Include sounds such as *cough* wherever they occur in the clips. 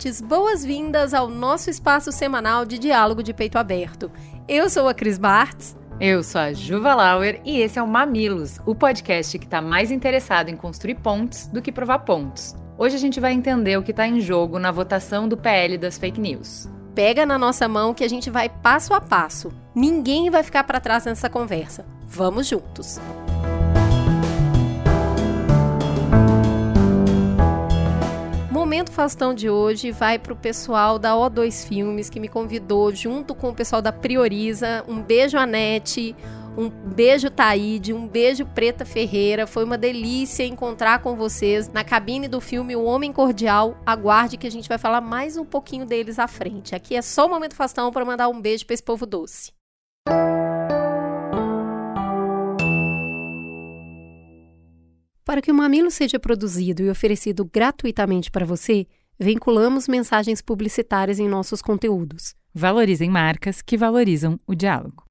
mamiletes, boas-vindas ao nosso espaço semanal de diálogo de peito aberto. Eu sou a Cris Bartz. Eu sou a Juva Lauer e esse é o Mamilos, o podcast que está mais interessado em construir pontes do que provar pontos. Hoje a gente vai entender o que está em jogo na votação do PL das fake news. Pega na nossa mão que a gente vai passo a passo. Ninguém vai ficar para trás nessa conversa. Vamos juntos! Momento Faustão de hoje vai para o pessoal da O2 Filmes que me convidou junto com o pessoal da Prioriza. Um beijo, Anete. Um beijo, Taíde. Um beijo, Preta Ferreira. Foi uma delícia encontrar com vocês na cabine do filme O Homem Cordial. Aguarde que a gente vai falar mais um pouquinho deles à frente. Aqui é só o Momento Faustão para mandar um beijo para esse povo doce. Para que o Mamilo seja produzido e oferecido gratuitamente para você, vinculamos mensagens publicitárias em nossos conteúdos. Valorizem marcas que valorizam o diálogo.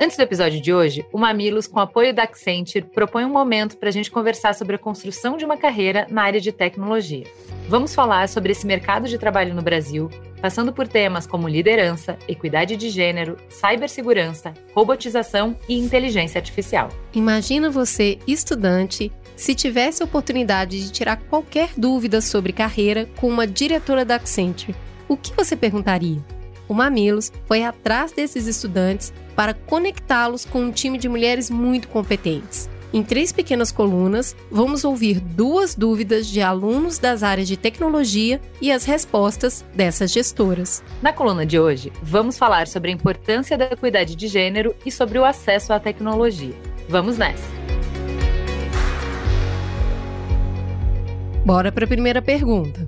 Antes do episódio de hoje, o Mamilos, com apoio da Accenture, propõe um momento para a gente conversar sobre a construção de uma carreira na área de tecnologia. Vamos falar sobre esse mercado de trabalho no Brasil, passando por temas como liderança, equidade de gênero, cibersegurança, robotização e inteligência artificial. Imagina você, estudante, se tivesse a oportunidade de tirar qualquer dúvida sobre carreira com uma diretora da Accenture. O que você perguntaria? O Mamilos foi atrás desses estudantes para conectá-los com um time de mulheres muito competentes. Em três pequenas colunas, vamos ouvir duas dúvidas de alunos das áreas de tecnologia e as respostas dessas gestoras. Na coluna de hoje, vamos falar sobre a importância da equidade de gênero e sobre o acesso à tecnologia. Vamos nessa! Bora para a primeira pergunta.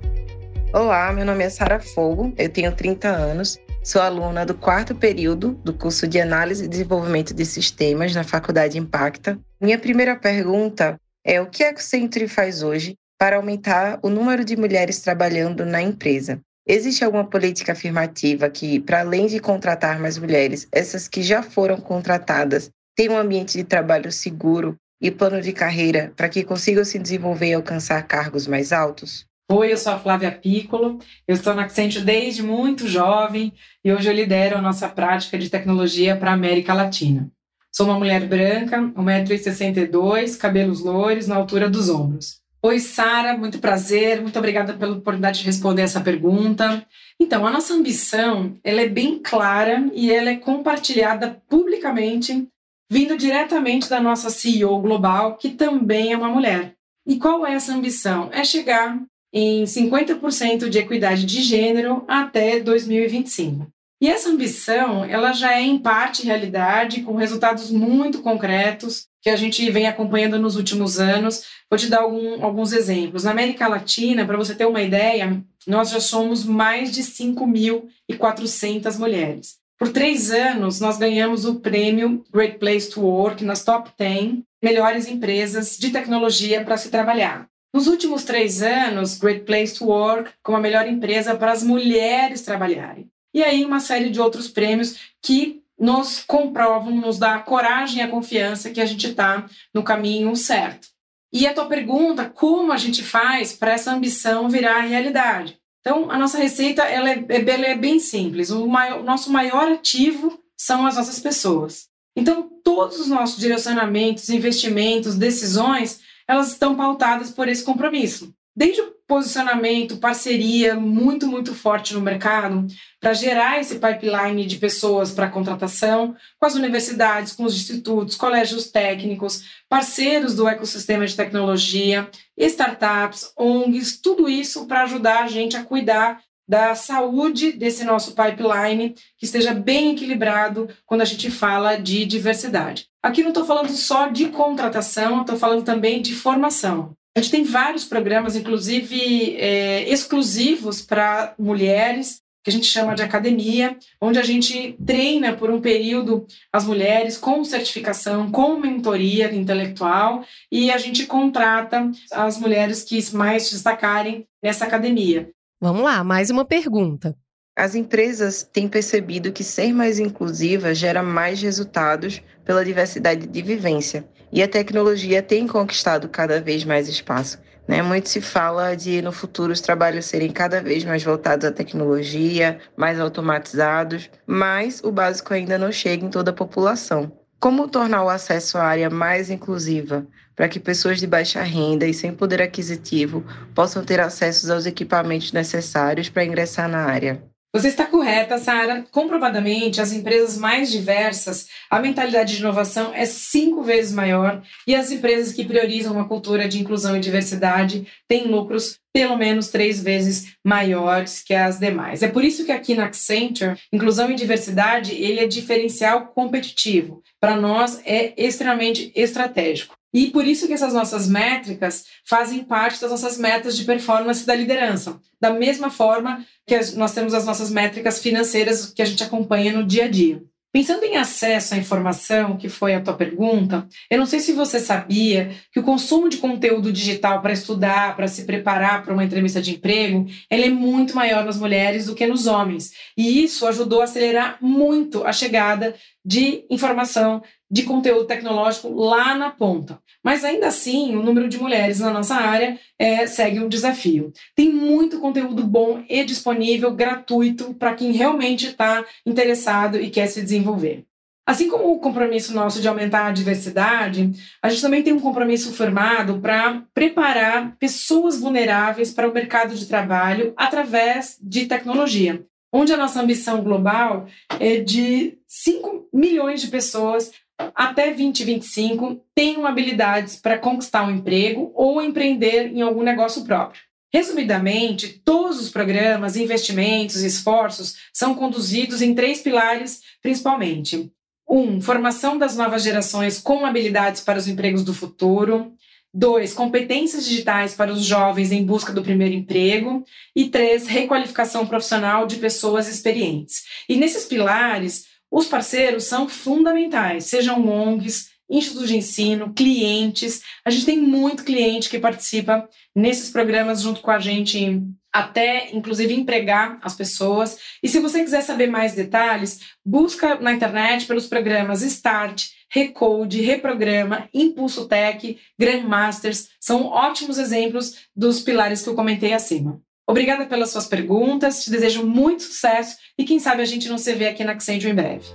Olá, meu nome é Sara Fogo, eu tenho 30 anos Sou aluna do quarto período do curso de Análise e Desenvolvimento de Sistemas na Faculdade Impacta. Minha primeira pergunta é o que a Accenture faz hoje para aumentar o número de mulheres trabalhando na empresa? Existe alguma política afirmativa que, para além de contratar mais mulheres, essas que já foram contratadas tenham um ambiente de trabalho seguro e plano de carreira para que consigam se desenvolver e alcançar cargos mais altos? Oi, eu sou a Flávia Piccolo, eu estou na Accenture desde muito jovem e hoje eu lidero a nossa prática de tecnologia para a América Latina. Sou uma mulher branca, 1,62m, cabelos loiros, na altura dos ombros. Oi, Sara, muito prazer, muito obrigada pela oportunidade de responder essa pergunta. Então, a nossa ambição, ela é bem clara e ela é compartilhada publicamente, vindo diretamente da nossa CEO global, que também é uma mulher. E qual é essa ambição? É chegar em 50% de equidade de gênero até 2025. E essa ambição, ela já é em parte realidade, com resultados muito concretos que a gente vem acompanhando nos últimos anos. Vou te dar algum, alguns exemplos. Na América Latina, para você ter uma ideia, nós já somos mais de 5.400 mulheres. Por três anos, nós ganhamos o prêmio Great Place to Work nas top 10 melhores empresas de tecnologia para se trabalhar. Nos últimos três anos, Great Place to Work como a melhor empresa para as mulheres trabalharem. E aí uma série de outros prêmios que nos comprovam, nos dá a coragem e a confiança que a gente está no caminho certo. E a tua pergunta, como a gente faz para essa ambição virar realidade? Então, a nossa receita ela é, ela é bem simples. O, maior, o nosso maior ativo são as nossas pessoas. Então, todos os nossos direcionamentos, investimentos, decisões elas estão pautadas por esse compromisso. Desde o posicionamento, parceria muito, muito forte no mercado, para gerar esse pipeline de pessoas para contratação, com as universidades, com os institutos, colégios técnicos, parceiros do ecossistema de tecnologia, startups, ONGs, tudo isso para ajudar a gente a cuidar da saúde desse nosso pipeline, que esteja bem equilibrado quando a gente fala de diversidade. Aqui não estou falando só de contratação, estou falando também de formação. A gente tem vários programas, inclusive é, exclusivos para mulheres, que a gente chama de academia, onde a gente treina por um período as mulheres com certificação, com mentoria intelectual, e a gente contrata as mulheres que mais destacarem nessa academia. Vamos lá, mais uma pergunta. As empresas têm percebido que ser mais inclusiva gera mais resultados pela diversidade de vivência, e a tecnologia tem conquistado cada vez mais espaço. Né? Muito se fala de no futuro os trabalhos serem cada vez mais voltados à tecnologia, mais automatizados, mas o básico ainda não chega em toda a população. Como tornar o acesso à área mais inclusiva, para que pessoas de baixa renda e sem poder aquisitivo possam ter acesso aos equipamentos necessários para ingressar na área? Você está correta, Sara. Comprovadamente, as empresas mais diversas, a mentalidade de inovação é cinco vezes maior e as empresas que priorizam uma cultura de inclusão e diversidade têm lucros pelo menos três vezes maiores que as demais. É por isso que aqui na Accenture, inclusão e diversidade, ele é diferencial competitivo. Para nós é extremamente estratégico. E por isso que essas nossas métricas fazem parte das nossas metas de performance da liderança. Da mesma forma que nós temos as nossas métricas financeiras que a gente acompanha no dia a dia. Pensando em acesso à informação, que foi a tua pergunta, eu não sei se você sabia que o consumo de conteúdo digital para estudar, para se preparar para uma entrevista de emprego, ele é muito maior nas mulheres do que nos homens. E isso ajudou a acelerar muito a chegada de informação, de conteúdo tecnológico lá na ponta. Mas ainda assim, o número de mulheres na nossa área é, segue um desafio. Tem muito conteúdo bom e disponível, gratuito, para quem realmente está interessado e quer se desenvolver. Assim como o compromisso nosso de aumentar a diversidade, a gente também tem um compromisso formado para preparar pessoas vulneráveis para o mercado de trabalho através de tecnologia, onde a nossa ambição global é de 5 milhões de pessoas até 2025 tenham habilidades para conquistar um emprego ou empreender em algum negócio próprio. Resumidamente, todos os programas, investimentos e esforços são conduzidos em três pilares, principalmente. Um, formação das novas gerações com habilidades para os empregos do futuro. Dois, competências digitais para os jovens em busca do primeiro emprego. E três, requalificação profissional de pessoas experientes. E nesses pilares, os parceiros são fundamentais, sejam ONGs, institutos de ensino, clientes. A gente tem muito cliente que participa nesses programas junto com a gente, até inclusive empregar as pessoas. E se você quiser saber mais detalhes, busca na internet pelos programas Start, Recode, Reprograma, Impulso Tech, Grandmasters. São ótimos exemplos dos pilares que eu comentei acima. Obrigada pelas suas perguntas, te desejo muito sucesso e quem sabe a gente não se vê aqui na Accenture em breve.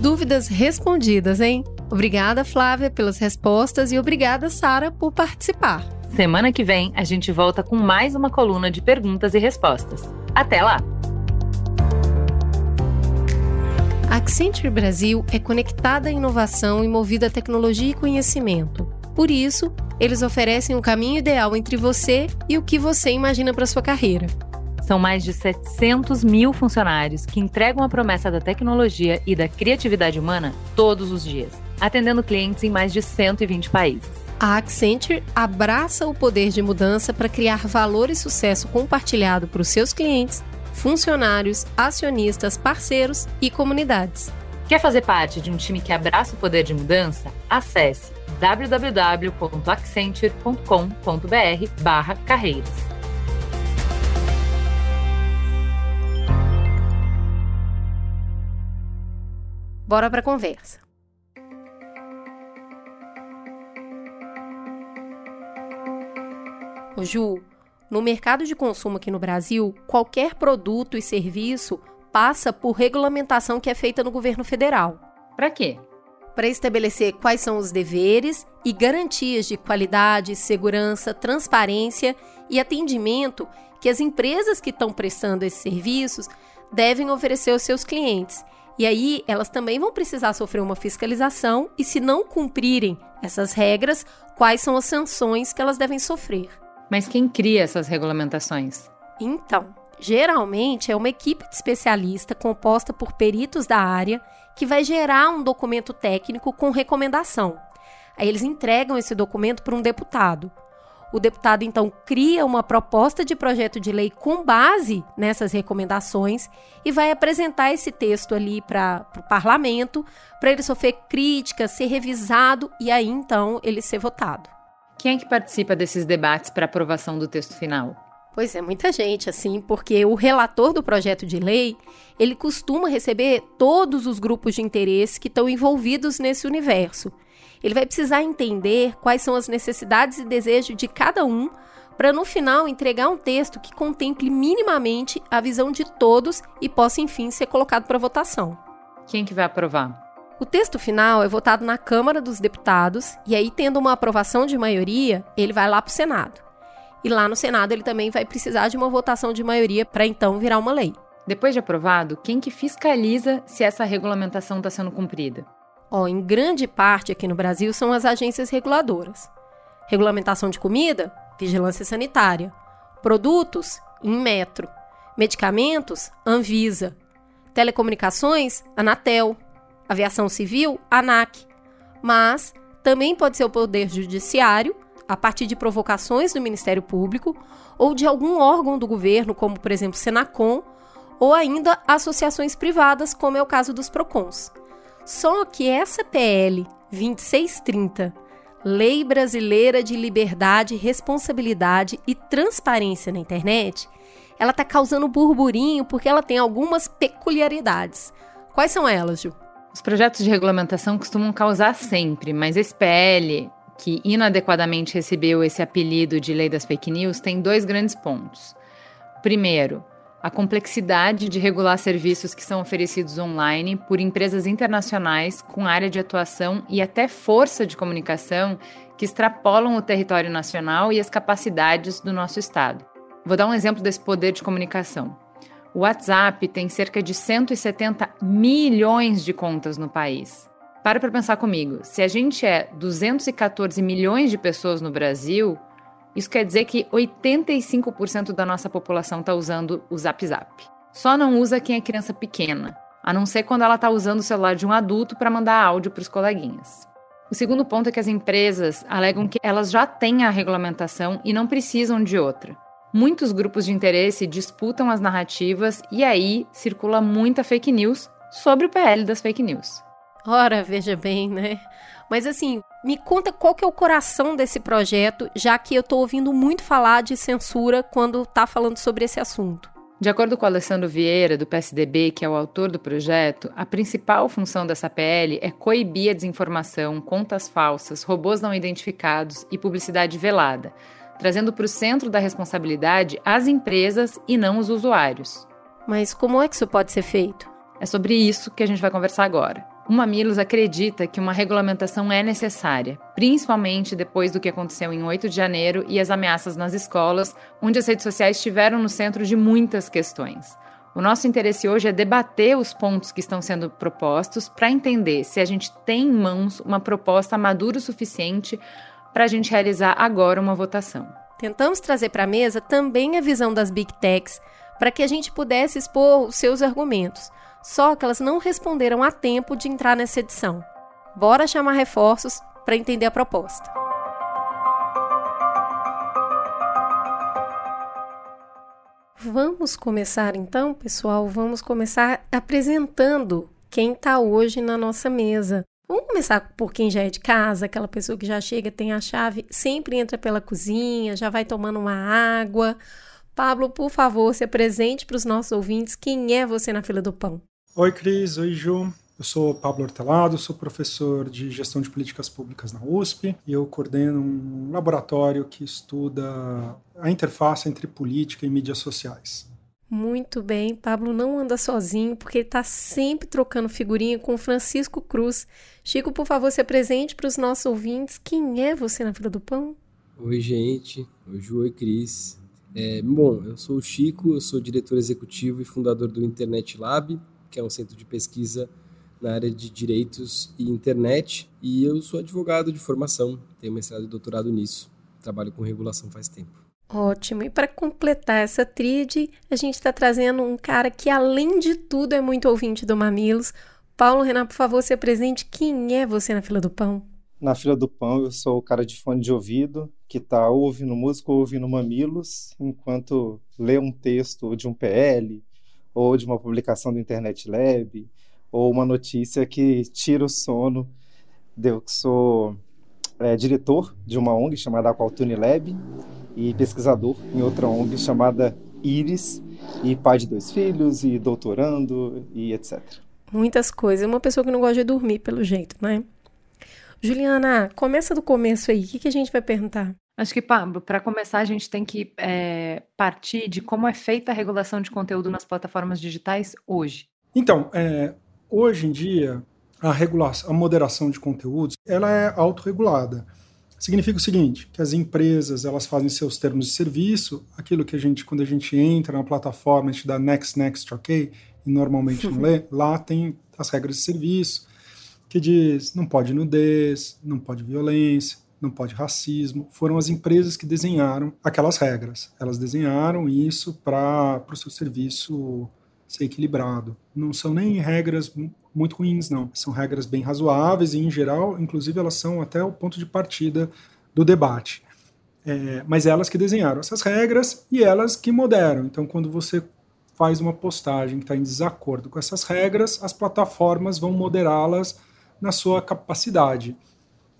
Dúvidas respondidas, hein? Obrigada, Flávia, pelas respostas e obrigada, Sara, por participar. Semana que vem a gente volta com mais uma coluna de perguntas e respostas. Até lá! A Accenture Brasil é conectada à inovação e movida a tecnologia e conhecimento. Por isso, eles oferecem um caminho ideal entre você e o que você imagina para sua carreira. São mais de 700 mil funcionários que entregam a promessa da tecnologia e da criatividade humana todos os dias, atendendo clientes em mais de 120 países. A Accenture abraça o poder de mudança para criar valor e sucesso compartilhado para os seus clientes, funcionários, acionistas, parceiros e comunidades. Quer fazer parte de um time que abraça o poder de mudança? Acesse www.accenture.com.br/carreiras. Bora para a conversa. Ô Ju, no mercado de consumo aqui no Brasil, qualquer produto e serviço passa por regulamentação que é feita no governo federal. Para quê? para estabelecer quais são os deveres e garantias de qualidade, segurança, transparência e atendimento que as empresas que estão prestando esses serviços devem oferecer aos seus clientes. E aí, elas também vão precisar sofrer uma fiscalização e, se não cumprirem essas regras, quais são as sanções que elas devem sofrer. Mas quem cria essas regulamentações? Então, geralmente é uma equipe de especialista composta por peritos da área que vai gerar um documento técnico com recomendação. Aí eles entregam esse documento para um deputado. O deputado então cria uma proposta de projeto de lei com base nessas recomendações e vai apresentar esse texto ali para o parlamento, para ele sofrer críticas, ser revisado e aí então ele ser votado. Quem é que participa desses debates para aprovação do texto final? Pois é, muita gente, assim, porque o relator do projeto de lei, ele costuma receber todos os grupos de interesse que estão envolvidos nesse universo. Ele vai precisar entender quais são as necessidades e desejos de cada um para no final entregar um texto que contemple minimamente a visão de todos e possa enfim ser colocado para votação. Quem que vai aprovar? O texto final é votado na Câmara dos Deputados e aí tendo uma aprovação de maioria, ele vai lá para o Senado. E lá no Senado ele também vai precisar de uma votação de maioria para então virar uma lei. Depois de aprovado, quem que fiscaliza se essa regulamentação está sendo cumprida? Ó, em grande parte aqui no Brasil são as agências reguladoras. Regulamentação de comida, vigilância sanitária. Produtos, Inmetro. Medicamentos, Anvisa. Telecomunicações, Anatel. Aviação civil, ANAC. Mas também pode ser o Poder Judiciário, a partir de provocações do Ministério Público ou de algum órgão do governo, como por exemplo Senacom, ou ainda associações privadas, como é o caso dos PROCONs. Só que essa PL 2630, Lei Brasileira de Liberdade, Responsabilidade e Transparência na Internet, ela está causando burburinho porque ela tem algumas peculiaridades. Quais são elas, Ju? Os projetos de regulamentação costumam causar sempre, mas esse PL, que inadequadamente recebeu esse apelido de Lei das Fake News, tem dois grandes pontos. Primeiro, a complexidade de regular serviços que são oferecidos online por empresas internacionais com área de atuação e até força de comunicação que extrapolam o território nacional e as capacidades do nosso Estado. Vou dar um exemplo desse poder de comunicação. O WhatsApp tem cerca de 170 milhões de contas no país. Para para pensar comigo, se a gente é 214 milhões de pessoas no Brasil, isso quer dizer que 85% da nossa população está usando o Zap Zap. Só não usa quem é criança pequena, a não ser quando ela está usando o celular de um adulto para mandar áudio para os coleguinhas. O segundo ponto é que as empresas alegam que elas já têm a regulamentação e não precisam de outra. Muitos grupos de interesse disputam as narrativas e aí circula muita fake news sobre o PL das fake news. Ora, veja bem, né? Mas assim, me conta qual que é o coração desse projeto, já que eu estou ouvindo muito falar de censura quando está falando sobre esse assunto. De acordo com Alessandro Vieira, do PSDB, que é o autor do projeto, a principal função dessa PL é coibir a desinformação, contas falsas, robôs não identificados e publicidade velada, trazendo para o centro da responsabilidade as empresas e não os usuários. Mas como é que isso pode ser feito? É sobre isso que a gente vai conversar agora. O Mamilos acredita que uma regulamentação é necessária, principalmente depois do que aconteceu em 8 de janeiro e as ameaças nas escolas, onde as redes sociais estiveram no centro de muitas questões. O nosso interesse hoje é debater os pontos que estão sendo propostos para entender se a gente tem em mãos uma proposta madura o suficiente para a gente realizar agora uma votação. Tentamos trazer para a mesa também a visão das Big Techs para que a gente pudesse expor os seus argumentos só que elas não responderam a tempo de entrar nessa edição. Bora chamar reforços para entender a proposta. Vamos começar então, pessoal? Vamos começar apresentando quem está hoje na nossa mesa. Vamos começar por quem já é de casa, aquela pessoa que já chega, tem a chave, sempre entra pela cozinha, já vai tomando uma água. Pablo, por favor, se apresente para os nossos ouvintes. Quem é você na fila do pão? Oi, Cris. Oi, Ju. Eu sou Pablo Hortelado, sou professor de gestão de políticas públicas na USP e eu coordeno um laboratório que estuda a interface entre política e mídias sociais. Muito bem, Pablo não anda sozinho porque ele está sempre trocando figurinha com Francisco Cruz. Chico, por favor, se apresente para os nossos ouvintes. Quem é você na fila do pão? Oi, gente. Oi, Ju. Oi, Cris. É, bom, eu sou o Chico, eu sou diretor executivo e fundador do Internet Lab, que é um centro de pesquisa na área de direitos e internet, e eu sou advogado de formação, tenho mestrado e doutorado nisso. Trabalho com regulação faz tempo. Ótimo. E para completar essa tríade, a gente está trazendo um cara que, além de tudo, é muito ouvinte do Mamilos. Paulo Renan, por favor, se apresente. Quem é você na fila do pão? Na fila do pão, eu sou o cara de fone de ouvido, que está ouvindo música ou ouvindo mamilos enquanto lê um texto de um PL ou de uma publicação do Internet Lab ou uma notícia que tira o sono. Eu sou é, diretor de uma ONG chamada Aqualtune Lab e pesquisador em outra ONG chamada Iris e pai de dois filhos e doutorando e etc. Muitas coisas. Uma pessoa que não gosta de dormir, pelo jeito, né? Juliana, começa do começo aí. O que, que a gente vai perguntar? Acho que, Pablo, para começar, a gente tem que é, partir de como é feita a regulação de conteúdo nas plataformas digitais hoje. Então, é, hoje em dia, a regulação, a moderação de conteúdos, ela é autorregulada. Significa o seguinte, que as empresas, elas fazem seus termos de serviço, aquilo que a gente, quando a gente entra na plataforma, a gente dá next, next, ok, e normalmente não *laughs* lê, lá tem as regras de serviço, que diz não pode nudez, não pode violência, não pode racismo. Foram as empresas que desenharam aquelas regras. Elas desenharam isso para o seu serviço ser equilibrado. Não são nem regras muito ruins, não. São regras bem razoáveis e, em geral, inclusive, elas são até o ponto de partida do debate. É, mas elas que desenharam essas regras e elas que moderam. Então, quando você faz uma postagem que está em desacordo com essas regras, as plataformas vão moderá-las na sua capacidade.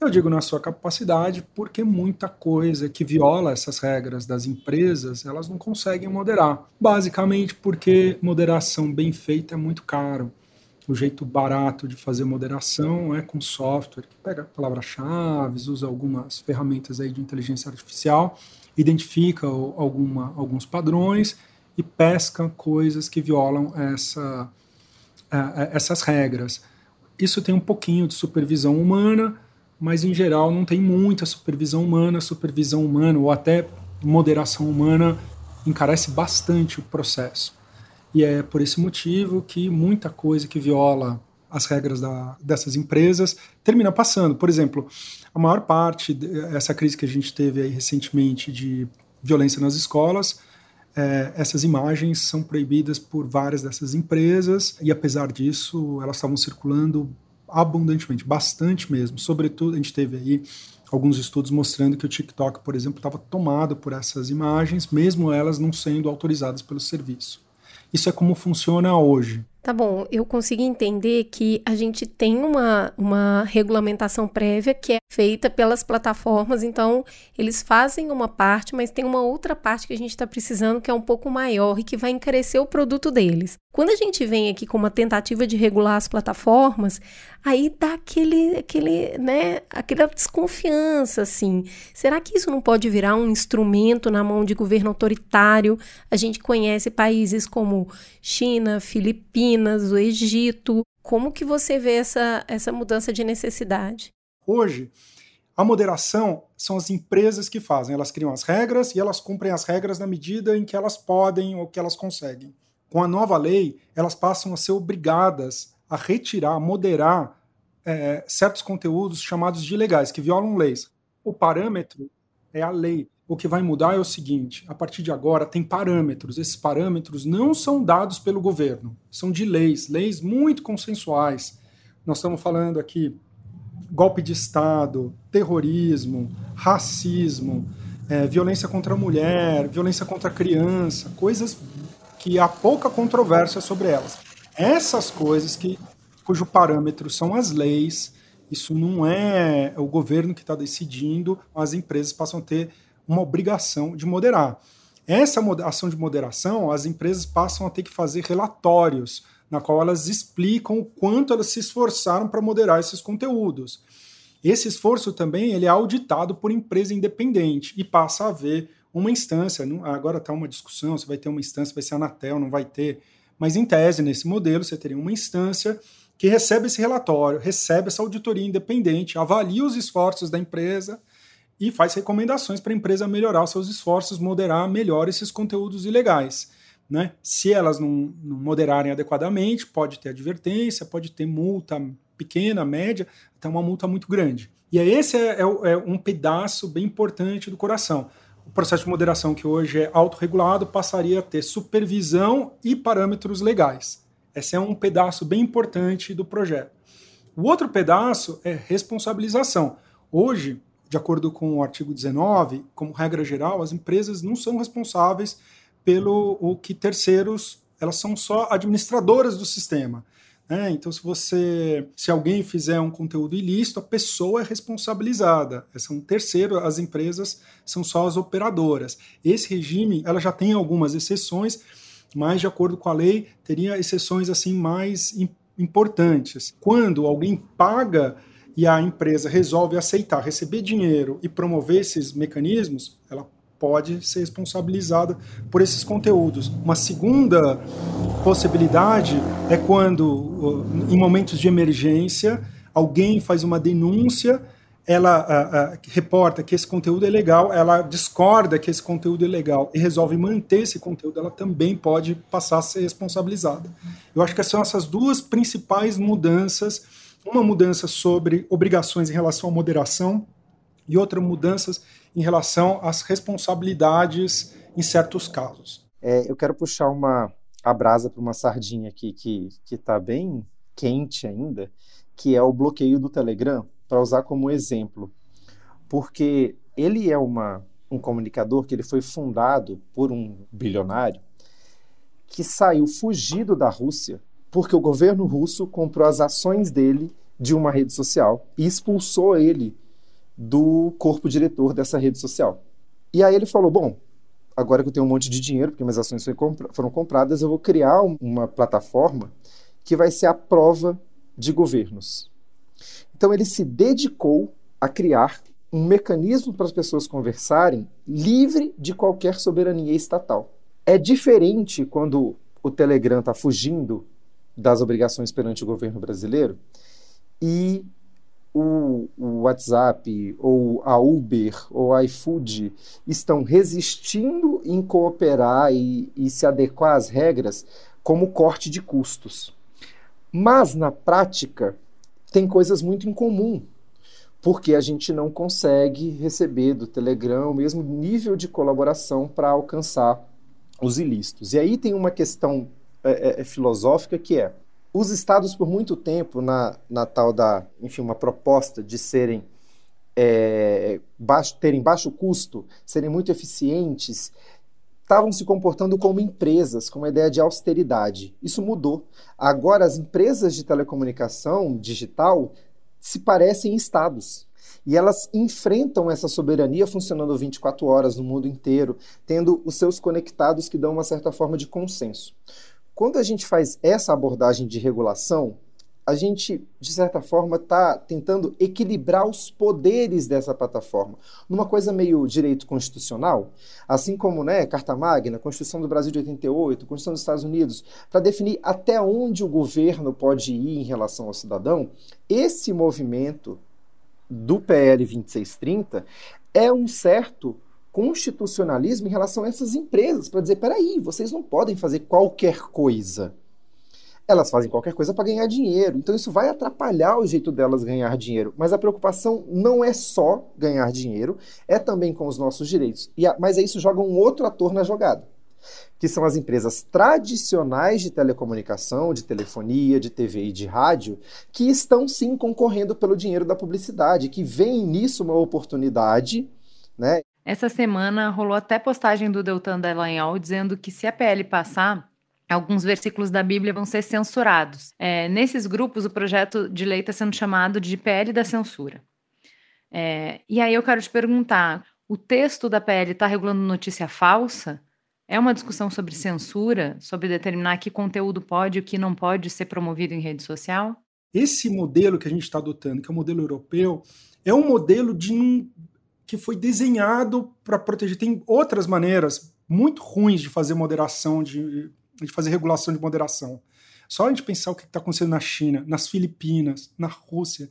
Eu digo na sua capacidade porque muita coisa que viola essas regras das empresas, elas não conseguem moderar. Basicamente porque moderação bem feita é muito caro. O jeito barato de fazer moderação é com software que pega palavras-chave, usa algumas ferramentas aí de inteligência artificial, identifica alguma, alguns padrões e pesca coisas que violam essa, é, é, essas regras. Isso tem um pouquinho de supervisão humana, mas em geral não tem muita supervisão humana. Supervisão humana ou até moderação humana encarece bastante o processo. E é por esse motivo que muita coisa que viola as regras da, dessas empresas termina passando. Por exemplo, a maior parte dessa crise que a gente teve recentemente de violência nas escolas, é, essas imagens são proibidas por várias dessas empresas e apesar disso elas estavam circulando abundantemente, bastante mesmo. Sobretudo a gente teve aí alguns estudos mostrando que o TikTok, por exemplo, estava tomado por essas imagens, mesmo elas não sendo autorizadas pelo serviço. Isso é como funciona hoje. Tá bom, eu consegui entender que a gente tem uma, uma regulamentação prévia que é feita pelas plataformas, então eles fazem uma parte, mas tem uma outra parte que a gente está precisando que é um pouco maior e que vai encarecer o produto deles. Quando a gente vem aqui com uma tentativa de regular as plataformas, aí dá aquele, aquele, né, aquela desconfiança, assim. Será que isso não pode virar um instrumento na mão de governo autoritário? A gente conhece países como China, Filipinas, o Egito. Como que você vê essa, essa mudança de necessidade? Hoje, a moderação são as empresas que fazem. Elas criam as regras e elas cumprem as regras na medida em que elas podem ou que elas conseguem. Com a nova lei, elas passam a ser obrigadas a retirar, a moderar é, certos conteúdos chamados de ilegais, que violam leis. O parâmetro é a lei. O que vai mudar é o seguinte: a partir de agora tem parâmetros. Esses parâmetros não são dados pelo governo, são de leis, leis muito consensuais. Nós estamos falando aqui golpe de Estado, terrorismo, racismo, é, violência contra a mulher, violência contra a criança, coisas que há pouca controvérsia sobre elas. Essas coisas que cujo parâmetro são as leis, isso não é o governo que está decidindo, as empresas passam a ter uma obrigação de moderar. Essa ação de moderação, as empresas passam a ter que fazer relatórios na qual elas explicam o quanto elas se esforçaram para moderar esses conteúdos. Esse esforço também ele é auditado por empresa independente e passa a haver uma instância. Agora está uma discussão se vai ter uma instância, vai ser a Anatel, não vai ter. Mas em tese, nesse modelo, você teria uma instância que recebe esse relatório, recebe essa auditoria independente, avalia os esforços da empresa e faz recomendações para a empresa melhorar os seus esforços, moderar melhor esses conteúdos ilegais. Né? Se elas não, não moderarem adequadamente, pode ter advertência, pode ter multa pequena, média, até uma multa muito grande. E esse é, é, é, um pedaço bem importante do coração. O processo de moderação, que hoje é autorregulado, passaria a ter supervisão e parâmetros legais. Esse é um pedaço bem importante do projeto. O outro pedaço é responsabilização. Hoje, de acordo com o artigo 19, como regra geral, as empresas não são responsáveis pelo o que terceiros, elas são só administradoras do sistema. Né? Então, se você, se alguém fizer um conteúdo ilícito, a pessoa é responsabilizada. São um terceiro, as empresas são só as operadoras. Esse regime, ela já tem algumas exceções, mas de acordo com a lei, teria exceções assim mais importantes. Quando alguém paga e a empresa resolve aceitar receber dinheiro e promover esses mecanismos, ela pode ser responsabilizada por esses conteúdos. Uma segunda possibilidade é quando, em momentos de emergência, alguém faz uma denúncia, ela a, a, reporta que esse conteúdo é legal, ela discorda que esse conteúdo é legal e resolve manter esse conteúdo, ela também pode passar a ser responsabilizada. Eu acho que são essas duas principais mudanças uma mudança sobre obrigações em relação à moderação e outra mudanças em relação às responsabilidades em certos casos. É, eu quero puxar uma a brasa para uma sardinha aqui que está bem quente ainda, que é o bloqueio do Telegram, para usar como exemplo. Porque ele é uma, um comunicador que ele foi fundado por um bilionário que saiu fugido da Rússia porque o governo russo comprou as ações dele de uma rede social e expulsou ele do corpo diretor dessa rede social. E aí ele falou: Bom, agora que eu tenho um monte de dinheiro, porque minhas ações foram compradas, eu vou criar uma plataforma que vai ser a prova de governos. Então ele se dedicou a criar um mecanismo para as pessoas conversarem livre de qualquer soberania estatal. É diferente quando o Telegram está fugindo das obrigações perante o governo brasileiro e o, o, WhatsApp ou a Uber ou a iFood estão resistindo em cooperar e, e se adequar às regras como corte de custos. Mas na prática tem coisas muito em comum, porque a gente não consegue receber do Telegram o mesmo nível de colaboração para alcançar os ilícitos. E aí tem uma questão é, é, é, filosófica que é os estados por muito tempo na, na tal da enfim uma proposta de serem é, baixo, terem baixo custo serem muito eficientes estavam se comportando como empresas com uma ideia de austeridade. Isso mudou. Agora as empresas de telecomunicação digital se parecem estados. E elas enfrentam essa soberania funcionando 24 horas no mundo inteiro, tendo os seus conectados que dão uma certa forma de consenso. Quando a gente faz essa abordagem de regulação, a gente, de certa forma, está tentando equilibrar os poderes dessa plataforma, numa coisa meio direito constitucional, assim como né, Carta Magna, Constituição do Brasil de 88, Constituição dos Estados Unidos, para definir até onde o governo pode ir em relação ao cidadão, esse movimento do PL 2630 é um certo constitucionalismo em relação a essas empresas, para dizer: peraí, vocês não podem fazer qualquer coisa. Elas fazem qualquer coisa para ganhar dinheiro, então isso vai atrapalhar o jeito delas ganhar dinheiro. Mas a preocupação não é só ganhar dinheiro, é também com os nossos direitos. A, mas isso joga um outro ator na jogada, que são as empresas tradicionais de telecomunicação, de telefonia, de TV e de rádio, que estão sim concorrendo pelo dinheiro da publicidade, que veem nisso uma oportunidade, né? Essa semana rolou até postagem do Deltan Dallagnol dizendo que se a PL passar, alguns versículos da Bíblia vão ser censurados. É, nesses grupos, o projeto de lei está sendo chamado de PL da censura. É, e aí eu quero te perguntar: o texto da PL está regulando notícia falsa? É uma discussão sobre censura, sobre determinar que conteúdo pode e o que não pode ser promovido em rede social? Esse modelo que a gente está adotando, que é o modelo europeu, é um modelo de que foi desenhado para proteger. Tem outras maneiras muito ruins de fazer moderação, de, de fazer regulação de moderação. Só a gente pensar o que está acontecendo na China, nas Filipinas, na Rússia.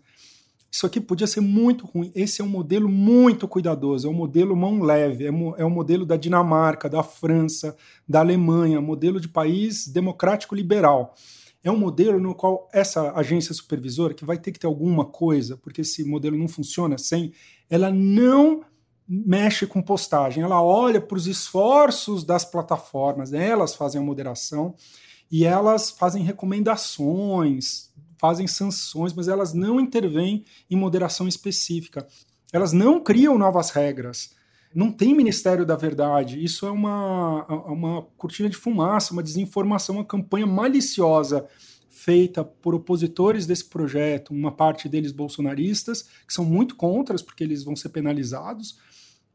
Isso aqui podia ser muito ruim. Esse é um modelo muito cuidadoso, é um modelo mão leve, é, é um modelo da Dinamarca, da França, da Alemanha, modelo de país democrático liberal. É um modelo no qual essa agência supervisora, que vai ter que ter alguma coisa, porque esse modelo não funciona sem ela não mexe com postagem, ela olha para os esforços das plataformas, elas fazem a moderação e elas fazem recomendações, fazem sanções, mas elas não intervêm em moderação específica. elas não criam novas regras. Não tem Ministério da Verdade. Isso é uma, uma cortina de fumaça, uma desinformação, uma campanha maliciosa feita por opositores desse projeto, uma parte deles bolsonaristas, que são muito contras, porque eles vão ser penalizados,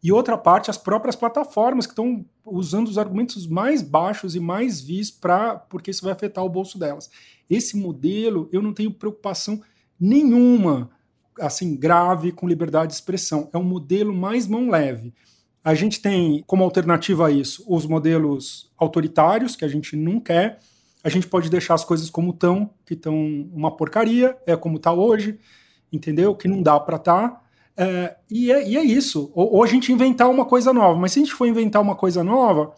e outra parte as próprias plataformas que estão usando os argumentos mais baixos e mais vis para porque isso vai afetar o bolso delas. Esse modelo eu não tenho preocupação nenhuma assim grave com liberdade de expressão. É um modelo mais mão leve. A gente tem como alternativa a isso os modelos autoritários, que a gente não quer. A gente pode deixar as coisas como estão, que estão uma porcaria, é como está hoje, entendeu? Que não dá para estar. Tá. É, e, é, e, é, isso. Ou, ou, a gente inventar uma coisa nova. Mas se a gente for inventar uma coisa nova,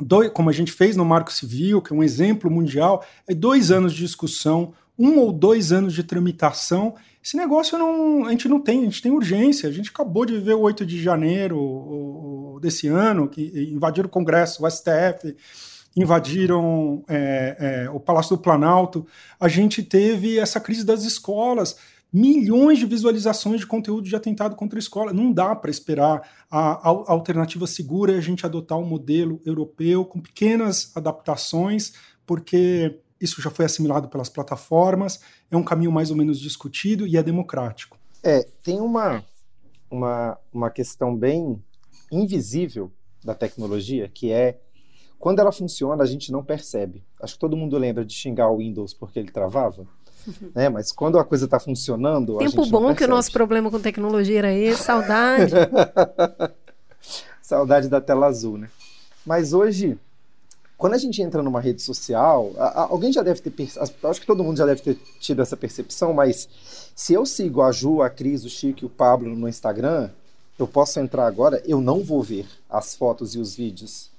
dois, como a gente fez no Marco Civil, que é um exemplo mundial, é dois anos de discussão, um ou dois anos de tramitação esse negócio não, a gente não tem, a gente tem urgência. A gente acabou de ver o 8 de janeiro desse ano, que invadiram o Congresso, o STF, invadiram é, é, o Palácio do Planalto. A gente teve essa crise das escolas milhões de visualizações de conteúdo de atentado contra a escola. Não dá para esperar a, a, alternativa segura e a gente adotar um modelo europeu com pequenas adaptações, porque isso já foi assimilado pelas plataformas, é um caminho mais ou menos discutido e é democrático. É, tem uma, uma, uma questão bem invisível da tecnologia, que é quando ela funciona, a gente não percebe. Acho que todo mundo lembra de xingar o Windows porque ele travava. *laughs* Né? Mas quando a coisa está funcionando. Tempo bom que o nosso problema com tecnologia era esse, saudade. *laughs* saudade da tela azul, né? Mas hoje quando a gente entra numa rede social, alguém já deve ter, acho que todo mundo já deve ter tido essa percepção, mas se eu sigo a Ju, a Cris, o Chico e o Pablo no Instagram, eu posso entrar agora, eu não vou ver as fotos e os vídeos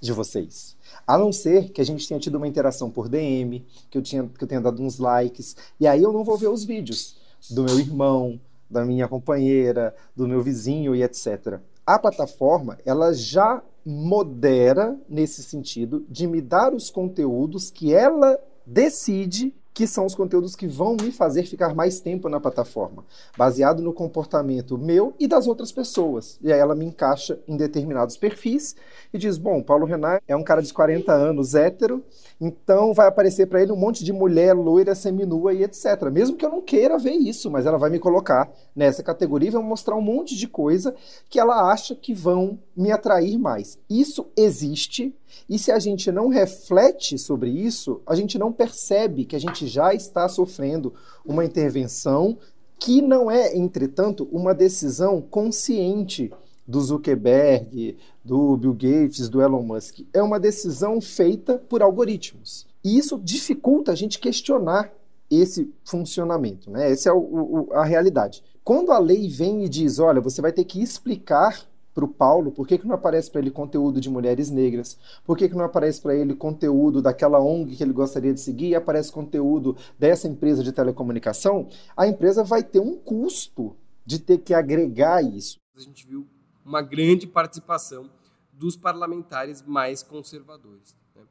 de vocês. A não ser que a gente tenha tido uma interação por DM, que eu, tinha, que eu tenha dado uns likes, e aí eu não vou ver os vídeos do meu irmão, da minha companheira, do meu vizinho e etc. A plataforma, ela já modera nesse sentido de me dar os conteúdos que ela decide que são os conteúdos que vão me fazer ficar mais tempo na plataforma, baseado no comportamento meu e das outras pessoas. E aí ela me encaixa em determinados perfis e diz: bom, Paulo Renan é um cara de 40 anos, hétero, então vai aparecer para ele um monte de mulher loira, seminua e etc. Mesmo que eu não queira ver isso, mas ela vai me colocar nessa categoria e vai mostrar um monte de coisa que ela acha que vão me atrair mais. Isso existe e se a gente não reflete sobre isso, a gente não percebe que a gente já está sofrendo uma intervenção que não é, entretanto, uma decisão consciente do Zuckerberg, do Bill Gates, do Elon Musk. É uma decisão feita por algoritmos. E isso dificulta a gente questionar esse funcionamento. Né? Essa é o, o, a realidade. Quando a lei vem e diz: olha, você vai ter que explicar para o Paulo, por que, que não aparece para ele conteúdo de mulheres negras? Por que, que não aparece para ele conteúdo daquela ONG que ele gostaria de seguir e aparece conteúdo dessa empresa de telecomunicação? A empresa vai ter um custo de ter que agregar isso. A gente viu uma grande participação dos parlamentares mais conservadores. Né?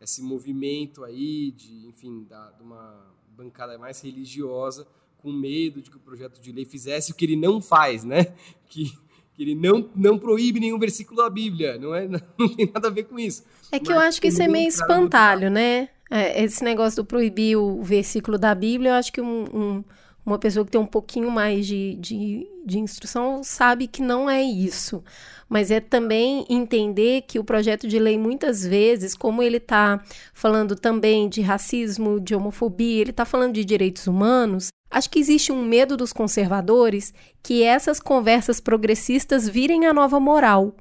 Esse movimento aí de, enfim, da, de uma bancada mais religiosa com medo de que o projeto de lei fizesse o que ele não faz, né? *laughs* Que que ele não, não proíbe nenhum versículo da Bíblia, não, é, *laughs* não tem nada a ver com isso. É que Mas eu acho que isso é meio espantalho, né? É, esse negócio do proibir o versículo da Bíblia, eu acho que um, um, uma pessoa que tem um pouquinho mais de, de, de instrução sabe que não é isso mas é também entender que o projeto de lei, muitas vezes, como ele está falando também de racismo, de homofobia, ele está falando de direitos humanos, Acho que existe um medo dos conservadores que essas conversas progressistas virem a nova moral.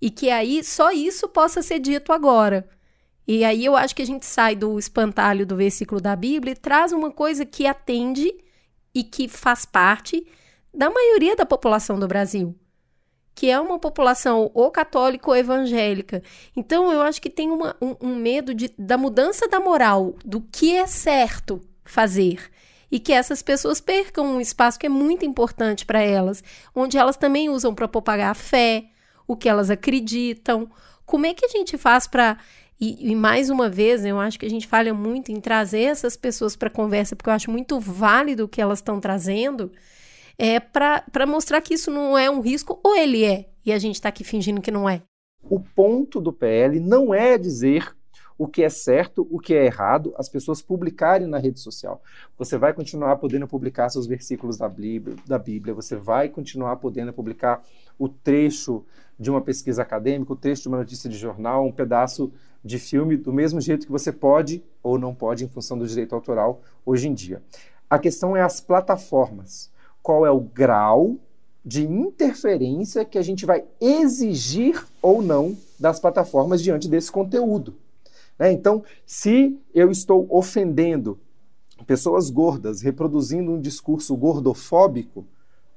E que aí só isso possa ser dito agora. E aí eu acho que a gente sai do espantalho do versículo da Bíblia e traz uma coisa que atende e que faz parte da maioria da população do Brasil, que é uma população ou católica ou evangélica. Então eu acho que tem uma, um, um medo de, da mudança da moral, do que é certo fazer e que essas pessoas percam um espaço que é muito importante para elas, onde elas também usam para propagar a fé, o que elas acreditam. Como é que a gente faz para e, e, mais uma vez, eu acho que a gente falha muito em trazer essas pessoas para conversa, porque eu acho muito válido o que elas estão trazendo. é para mostrar que isso não é um risco, ou ele é, e a gente está aqui fingindo que não é. O ponto do PL não é dizer o que é certo, o que é errado, as pessoas publicarem na rede social. Você vai continuar podendo publicar seus versículos da Bíblia, da Bíblia você vai continuar podendo publicar o trecho de uma pesquisa acadêmica, o trecho de uma notícia de jornal, um pedaço de filme, do mesmo jeito que você pode ou não pode em função do direito autoral hoje em dia. A questão é as plataformas. Qual é o grau de interferência que a gente vai exigir ou não das plataformas diante desse conteúdo? Né? Então, se eu estou ofendendo pessoas gordas, reproduzindo um discurso gordofóbico,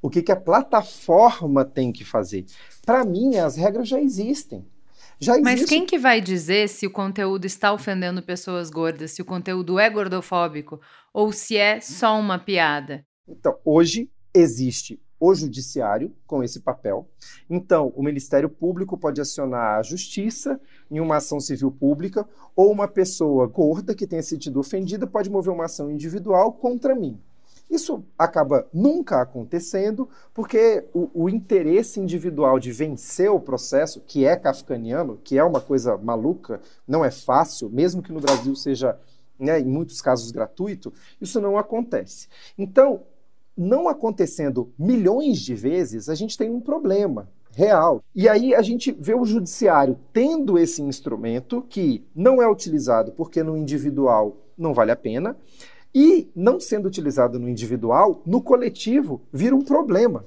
o que, que a plataforma tem que fazer? Para mim, as regras já existem. Já existe... Mas quem que vai dizer se o conteúdo está ofendendo pessoas gordas, se o conteúdo é gordofóbico ou se é só uma piada? Então, hoje existe o judiciário com esse papel. Então, o Ministério Público pode acionar a justiça em uma ação civil pública ou uma pessoa gorda que tenha se sentido ofendida pode mover uma ação individual contra mim. Isso acaba nunca acontecendo, porque o, o, interesse individual de vencer o processo, que é kafkaniano, que é uma coisa maluca, não é fácil, mesmo que no Brasil seja, né, em muitos casos, gratuito, isso não acontece. Então, não acontecendo milhões de vezes, a gente tem um problema real. E aí a gente vê o judiciário tendo esse instrumento que não é utilizado porque no individual não vale a pena, e não sendo utilizado no individual, no coletivo vira um problema.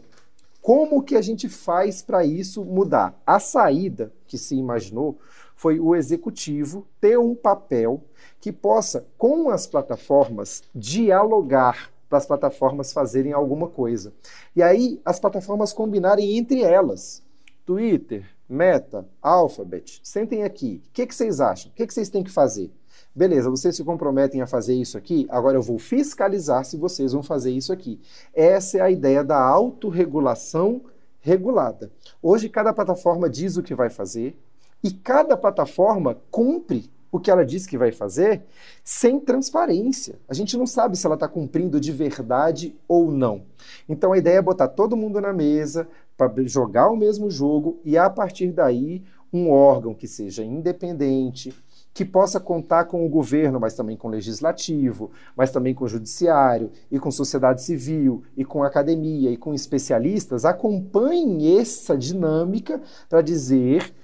Como que a gente faz para isso mudar? A saída que se imaginou foi o executivo ter um papel que possa, com as plataformas, dialogar para as plataformas fazerem alguma coisa. E aí as plataformas combinarem entre elas. Twitter, Meta, Alphabet, sentem aqui. O que, que vocês acham? O que, que vocês têm que fazer? Beleza, vocês se comprometem a fazer isso aqui, agora eu vou fiscalizar se vocês vão fazer isso aqui. Essa é a ideia da autorregulação regulada. Hoje, cada plataforma diz o que vai fazer e cada plataforma cumpre o que ela diz que vai fazer sem transparência. A gente não sabe se ela está cumprindo de verdade ou não. Então a ideia é botar todo mundo na mesa para jogar o mesmo jogo e a partir daí um órgão que seja independente, que possa contar com o governo, mas também com o legislativo, mas também com o judiciário, e com sociedade civil, e com academia, e com especialistas, acompanhem essa dinâmica para dizer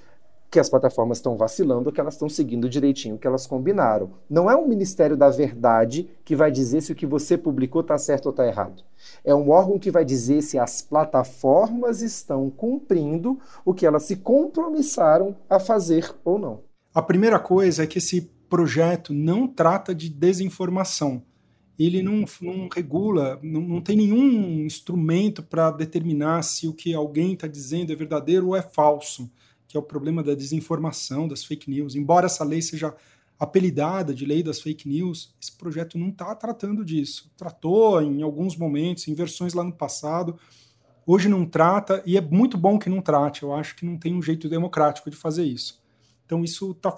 que as plataformas estão vacilando, que elas estão seguindo direitinho o que elas combinaram. Não é um Ministério da Verdade que vai dizer se o que você publicou está certo ou está errado. É um órgão que vai dizer se as plataformas estão cumprindo o que elas se compromissaram a fazer ou não. A primeira coisa é que esse projeto não trata de desinformação. Ele não, não regula, não, não tem nenhum instrumento para determinar se o que alguém está dizendo é verdadeiro ou é falso, que é o problema da desinformação, das fake news. Embora essa lei seja apelidada de lei das fake news, esse projeto não está tratando disso. Tratou em alguns momentos, em versões lá no passado, hoje não trata, e é muito bom que não trate. Eu acho que não tem um jeito democrático de fazer isso. Então isso está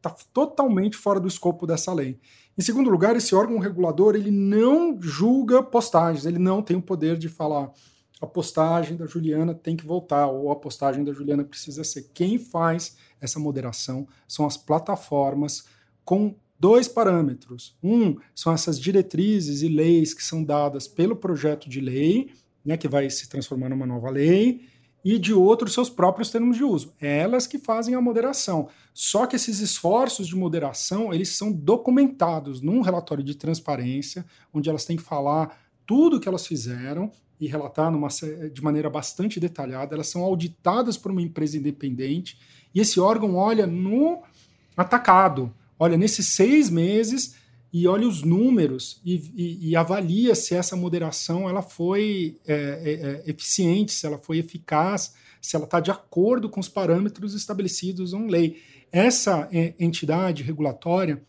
tá totalmente fora do escopo dessa lei. Em segundo lugar, esse órgão regulador ele não julga postagens, ele não tem o poder de falar a postagem da Juliana tem que voltar ou a postagem da Juliana precisa ser. Quem faz essa moderação são as plataformas com dois parâmetros. Um são essas diretrizes e leis que são dadas pelo projeto de lei, né, que vai se transformar numa nova lei, e de outros seus próprios termos de uso. É elas que fazem a moderação. Só que esses esforços de moderação, eles são documentados num relatório de transparência, onde elas têm que falar tudo o que elas fizeram e relatar numa, de maneira bastante detalhada. Elas são auditadas por uma empresa independente e esse órgão olha no atacado. Olha, nesses seis meses, e olha os números e, e, e, avalia se essa moderação ela foi é, é, é eficiente, se ela foi eficaz, se ela está de acordo com os parâmetros estabelecidos em lei. Essa é, entidade regulatória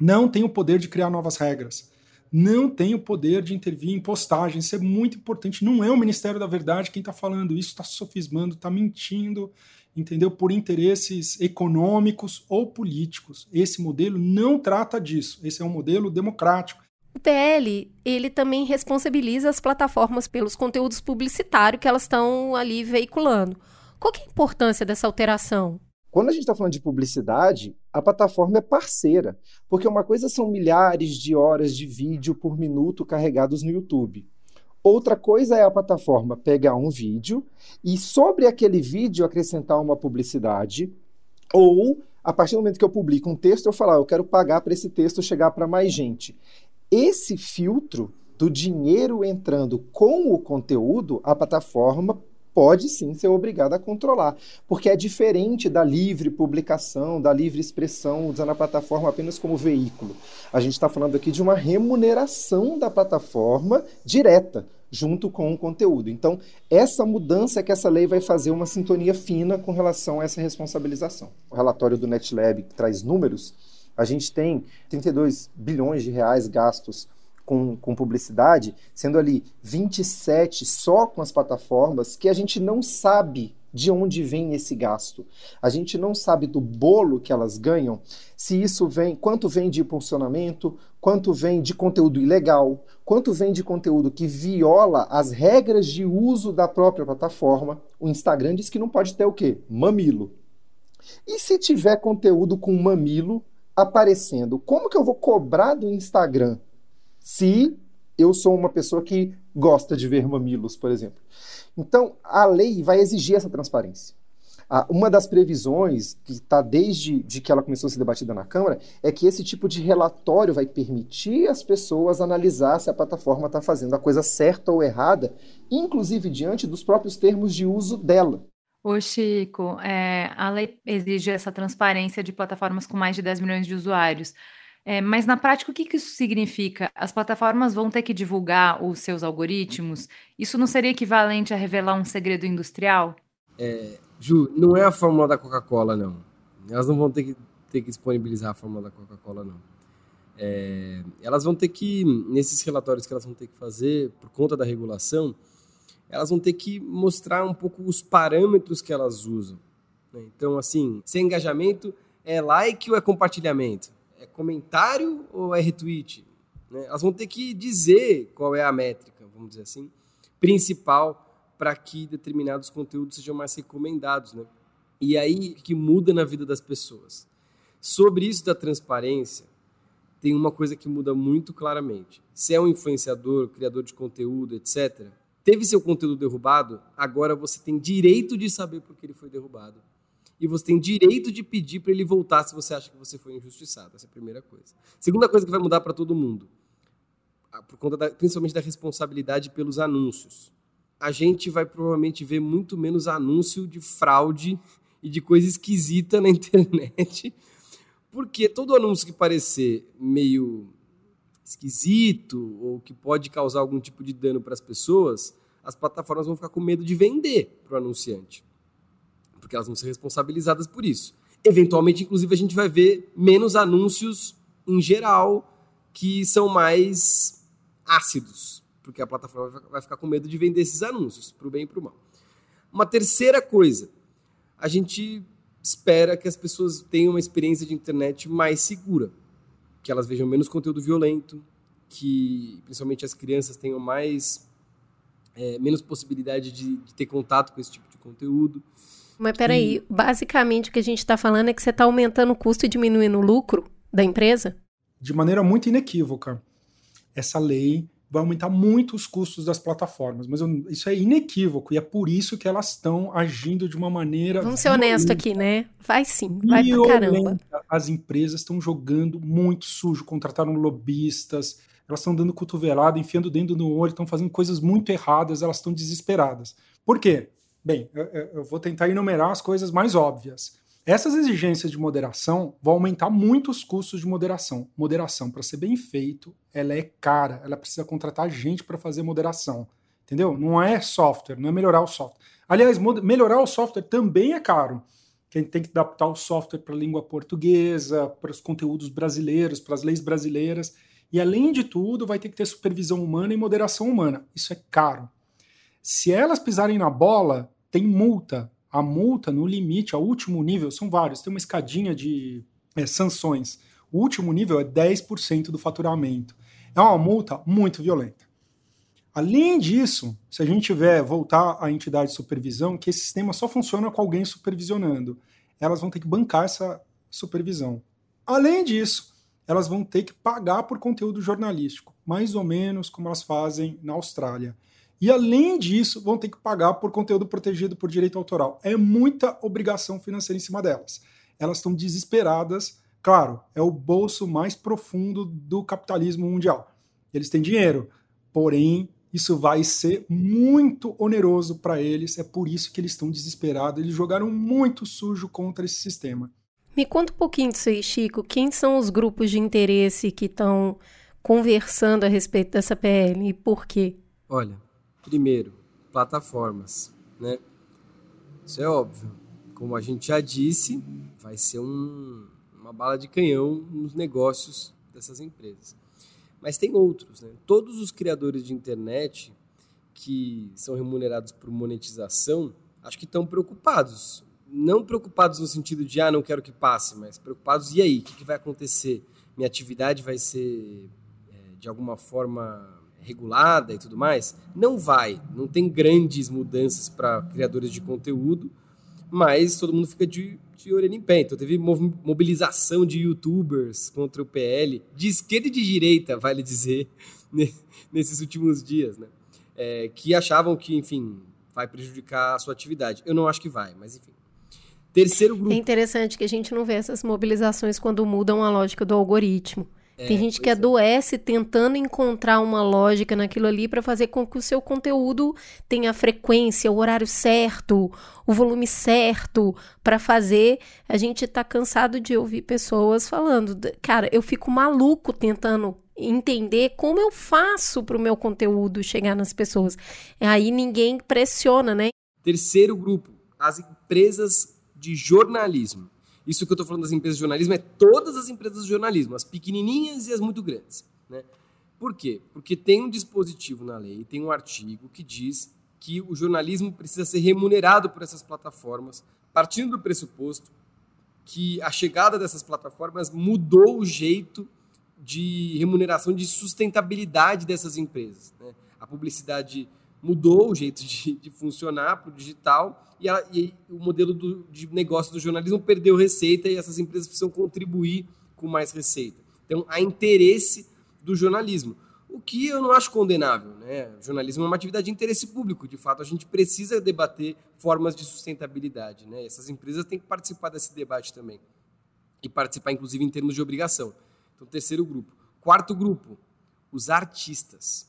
não tem o poder de criar novas regras, não tem o poder de intervir em postagens. Isso é muito importante. Não é o Ministério da Verdade quem está falando isso, está sofismando, está mentindo entendeu? Por interesses econômicos ou políticos. Esse modelo não trata disso. Esse é um modelo democrático. O PL, ele também responsabiliza as plataformas pelos conteúdos publicitários que elas estão ali veiculando. Qual é a importância dessa alteração? Quando a gente está falando de publicidade, a plataforma é parceira, porque uma coisa são milhares de horas de vídeo por minuto carregados no YouTube. Outra coisa é a plataforma pegar um vídeo e sobre aquele vídeo acrescentar uma publicidade, ou a partir do momento que eu publico um texto, eu falar, eu quero pagar para esse texto chegar para mais gente. Esse filtro do dinheiro entrando com o conteúdo, a plataforma pode sim ser obrigada a controlar, porque é diferente da livre publicação, da livre expressão, usando a plataforma apenas como veículo. A gente está falando aqui de uma remuneração da plataforma direta, junto com o conteúdo. Então, essa mudança é que essa lei vai fazer uma sintonia fina com relação a essa responsabilização. O relatório do NetLab que traz números, a gente tem 32 bilhões de reais gastos com, com publicidade, sendo ali 27 só com as plataformas, que a gente não sabe de onde vem esse gasto. A gente não sabe do bolo que elas ganham, se isso vem, quanto vem de impulsionamento, quanto vem de conteúdo ilegal, quanto vem de conteúdo que viola as regras de uso da própria plataforma. O Instagram diz que não pode ter o quê? Mamilo. E se tiver conteúdo com mamilo aparecendo, como que eu vou cobrar do Instagram se eu sou uma pessoa que gosta de ver mamilos, por exemplo. Então, a lei vai exigir essa transparência. uma das previsões, que está desde de que ela começou a ser debatida na Câmara, é que esse tipo de relatório vai permitir as pessoas analisar se a plataforma está fazendo a coisa certa ou errada, inclusive diante dos próprios termos de uso dela. Ô Chico, é, a lei exige essa transparência de plataformas com mais de 10 milhões de usuários. É, mas na prática, o que, que isso significa? As plataformas vão ter que divulgar os seus algoritmos? Isso não seria equivalente a revelar um segredo industrial? É, Ju, não é a fórmula da Coca-Cola, não. Elas não vão ter que, ter que disponibilizar a fórmula da Coca-Cola, não. É, elas vão ter que, nesses relatórios que elas vão ter que fazer, por conta da regulação, elas vão ter que mostrar um pouco os parâmetros que elas usam. Né? Então, assim, se é engajamento, é like ou é compartilhamento? É comentário ou é retweet? Né? Elas vão ter que dizer qual é a métrica, vamos dizer assim, principal para que determinados conteúdos sejam mais recomendados. Né? E aí que muda na vida das pessoas. Sobre isso da transparência, tem uma coisa que muda muito claramente. Se é um influenciador, criador de conteúdo, etc., teve seu conteúdo derrubado, agora você tem direito de saber por que ele foi derrubado e você tem direito de pedir para ele voltar se você acha que você foi injustiçado. Essa é a primeira coisa. Segunda coisa que vai mudar para todo mundo, por conta da, principalmente da responsabilidade pelos anúncios. A gente vai provavelmente ver muito menos anúncio de fraude e de coisa esquisita na *laughs* internet, porque todo anúncio que parecer meio esquisito ou que pode causar algum tipo de dano para as pessoas, as plataformas vão ficar com medo de vender para o anunciante porque elas vão ser responsabilizadas por isso. Eventualmente, inclusive, a gente vai ver menos anúncios em geral que são mais ácidos, porque a plataforma vai ficar com medo de vender esses anúncios, para o bem e para o mal. Uma terceira coisa, a gente espera que as pessoas tenham uma experiência de internet mais segura, que elas vejam menos conteúdo violento, que principalmente as crianças tenham mais é, menos possibilidade de, de ter contato com esse tipo de conteúdo. Mas peraí, e... basicamente o que a gente está falando é que você está aumentando o custo e diminuindo o lucro da empresa? De maneira muito inequívoca. Essa lei vai aumentar muito os custos das plataformas, mas eu, isso é inequívoco e é por isso que elas estão agindo de uma maneira. Vamos ser honesto aqui, né? Vai sim, vai pra caramba. As empresas estão jogando muito sujo, contrataram lobistas, elas estão dando cotovelada, enfiando dentro do olho, estão fazendo coisas muito erradas, elas estão desesperadas. Por quê? Bem, eu, eu vou tentar enumerar as coisas mais óbvias. Essas exigências de moderação vão aumentar muito os custos de moderação. Moderação, para ser bem feito, ela é cara, ela precisa contratar gente para fazer moderação. Entendeu? Não é software, não é melhorar o software. Aliás, melhorar o software também é caro. Quem tem que adaptar o software para a língua portuguesa, para os conteúdos brasileiros, para as leis brasileiras. E além de tudo, vai ter que ter supervisão humana e moderação humana. Isso é caro. Se elas pisarem na bola, tem multa. A multa no limite, ao último nível, são vários, tem uma escadinha de é, sanções. O último nível é 10% do faturamento. É uma multa muito violenta. Além disso, se a gente tiver voltar à entidade de supervisão, que esse sistema só funciona com alguém supervisionando, elas vão ter que bancar essa supervisão. Além disso, elas vão ter que pagar por conteúdo jornalístico, mais ou menos como elas fazem na Austrália. E além disso, vão ter que pagar por conteúdo protegido por direito autoral. É muita obrigação financeira em cima delas. Elas estão desesperadas. Claro, é o bolso mais profundo do capitalismo mundial. Eles têm dinheiro, porém isso vai ser muito oneroso para eles. É por isso que eles estão desesperados. Eles jogaram muito sujo contra esse sistema. Me conta um pouquinho disso aí, Chico. Quem são os grupos de interesse que estão conversando a respeito dessa PL e por quê? Olha, primeiro, plataformas, né? Isso é óbvio. Como a gente já disse, vai ser um, uma bala de canhão nos negócios dessas empresas. Mas tem outros, né? Todos os criadores de internet que são remunerados por monetização, acho que estão preocupados. Não preocupados no sentido de, ah, não quero que passe, mas preocupados, e aí, o que, que vai acontecer? Minha atividade vai ser, é, de alguma forma, regulada e tudo mais? Não vai. Não tem grandes mudanças para criadores de conteúdo, mas todo mundo fica de de orelha em pé. Então teve mobilização de youtubers contra o PL, de esquerda e de direita, vale dizer, *laughs* nesses últimos dias, né? É, que achavam que, enfim, vai prejudicar a sua atividade. Eu não acho que vai, mas enfim. Terceiro grupo. É interessante que a gente não vê essas mobilizações quando mudam a lógica do algoritmo. É, Tem gente que é. adoece tentando encontrar uma lógica naquilo ali para fazer com que o seu conteúdo tenha a frequência, o horário certo, o volume certo para fazer. A gente está cansado de ouvir pessoas falando, cara, eu fico maluco tentando entender como eu faço para o meu conteúdo chegar nas pessoas. Aí ninguém pressiona, né? Terceiro grupo, as empresas de jornalismo. Isso que eu estou falando das empresas de jornalismo é todas as empresas de jornalismo, as pequenininhas e as muito grandes. Né? Por quê? Porque tem um dispositivo na lei, tem um artigo que diz que o jornalismo precisa ser remunerado por essas plataformas, partindo do pressuposto que a chegada dessas plataformas mudou o jeito de remuneração, de sustentabilidade dessas empresas. Né? A publicidade mudou o jeito de, de funcionar para o digital e, e, o modelo do, de negócio do jornalismo perdeu receita e essas empresas precisam contribuir com mais receita. Então, há interesse do jornalismo, o que eu não acho condenável. Né? O jornalismo é uma atividade de interesse público, de fato, a gente precisa debater formas de sustentabilidade. Né? Essas empresas têm que participar desse debate também, e participar, inclusive, em termos de obrigação. Então, terceiro grupo. Quarto grupo, os artistas.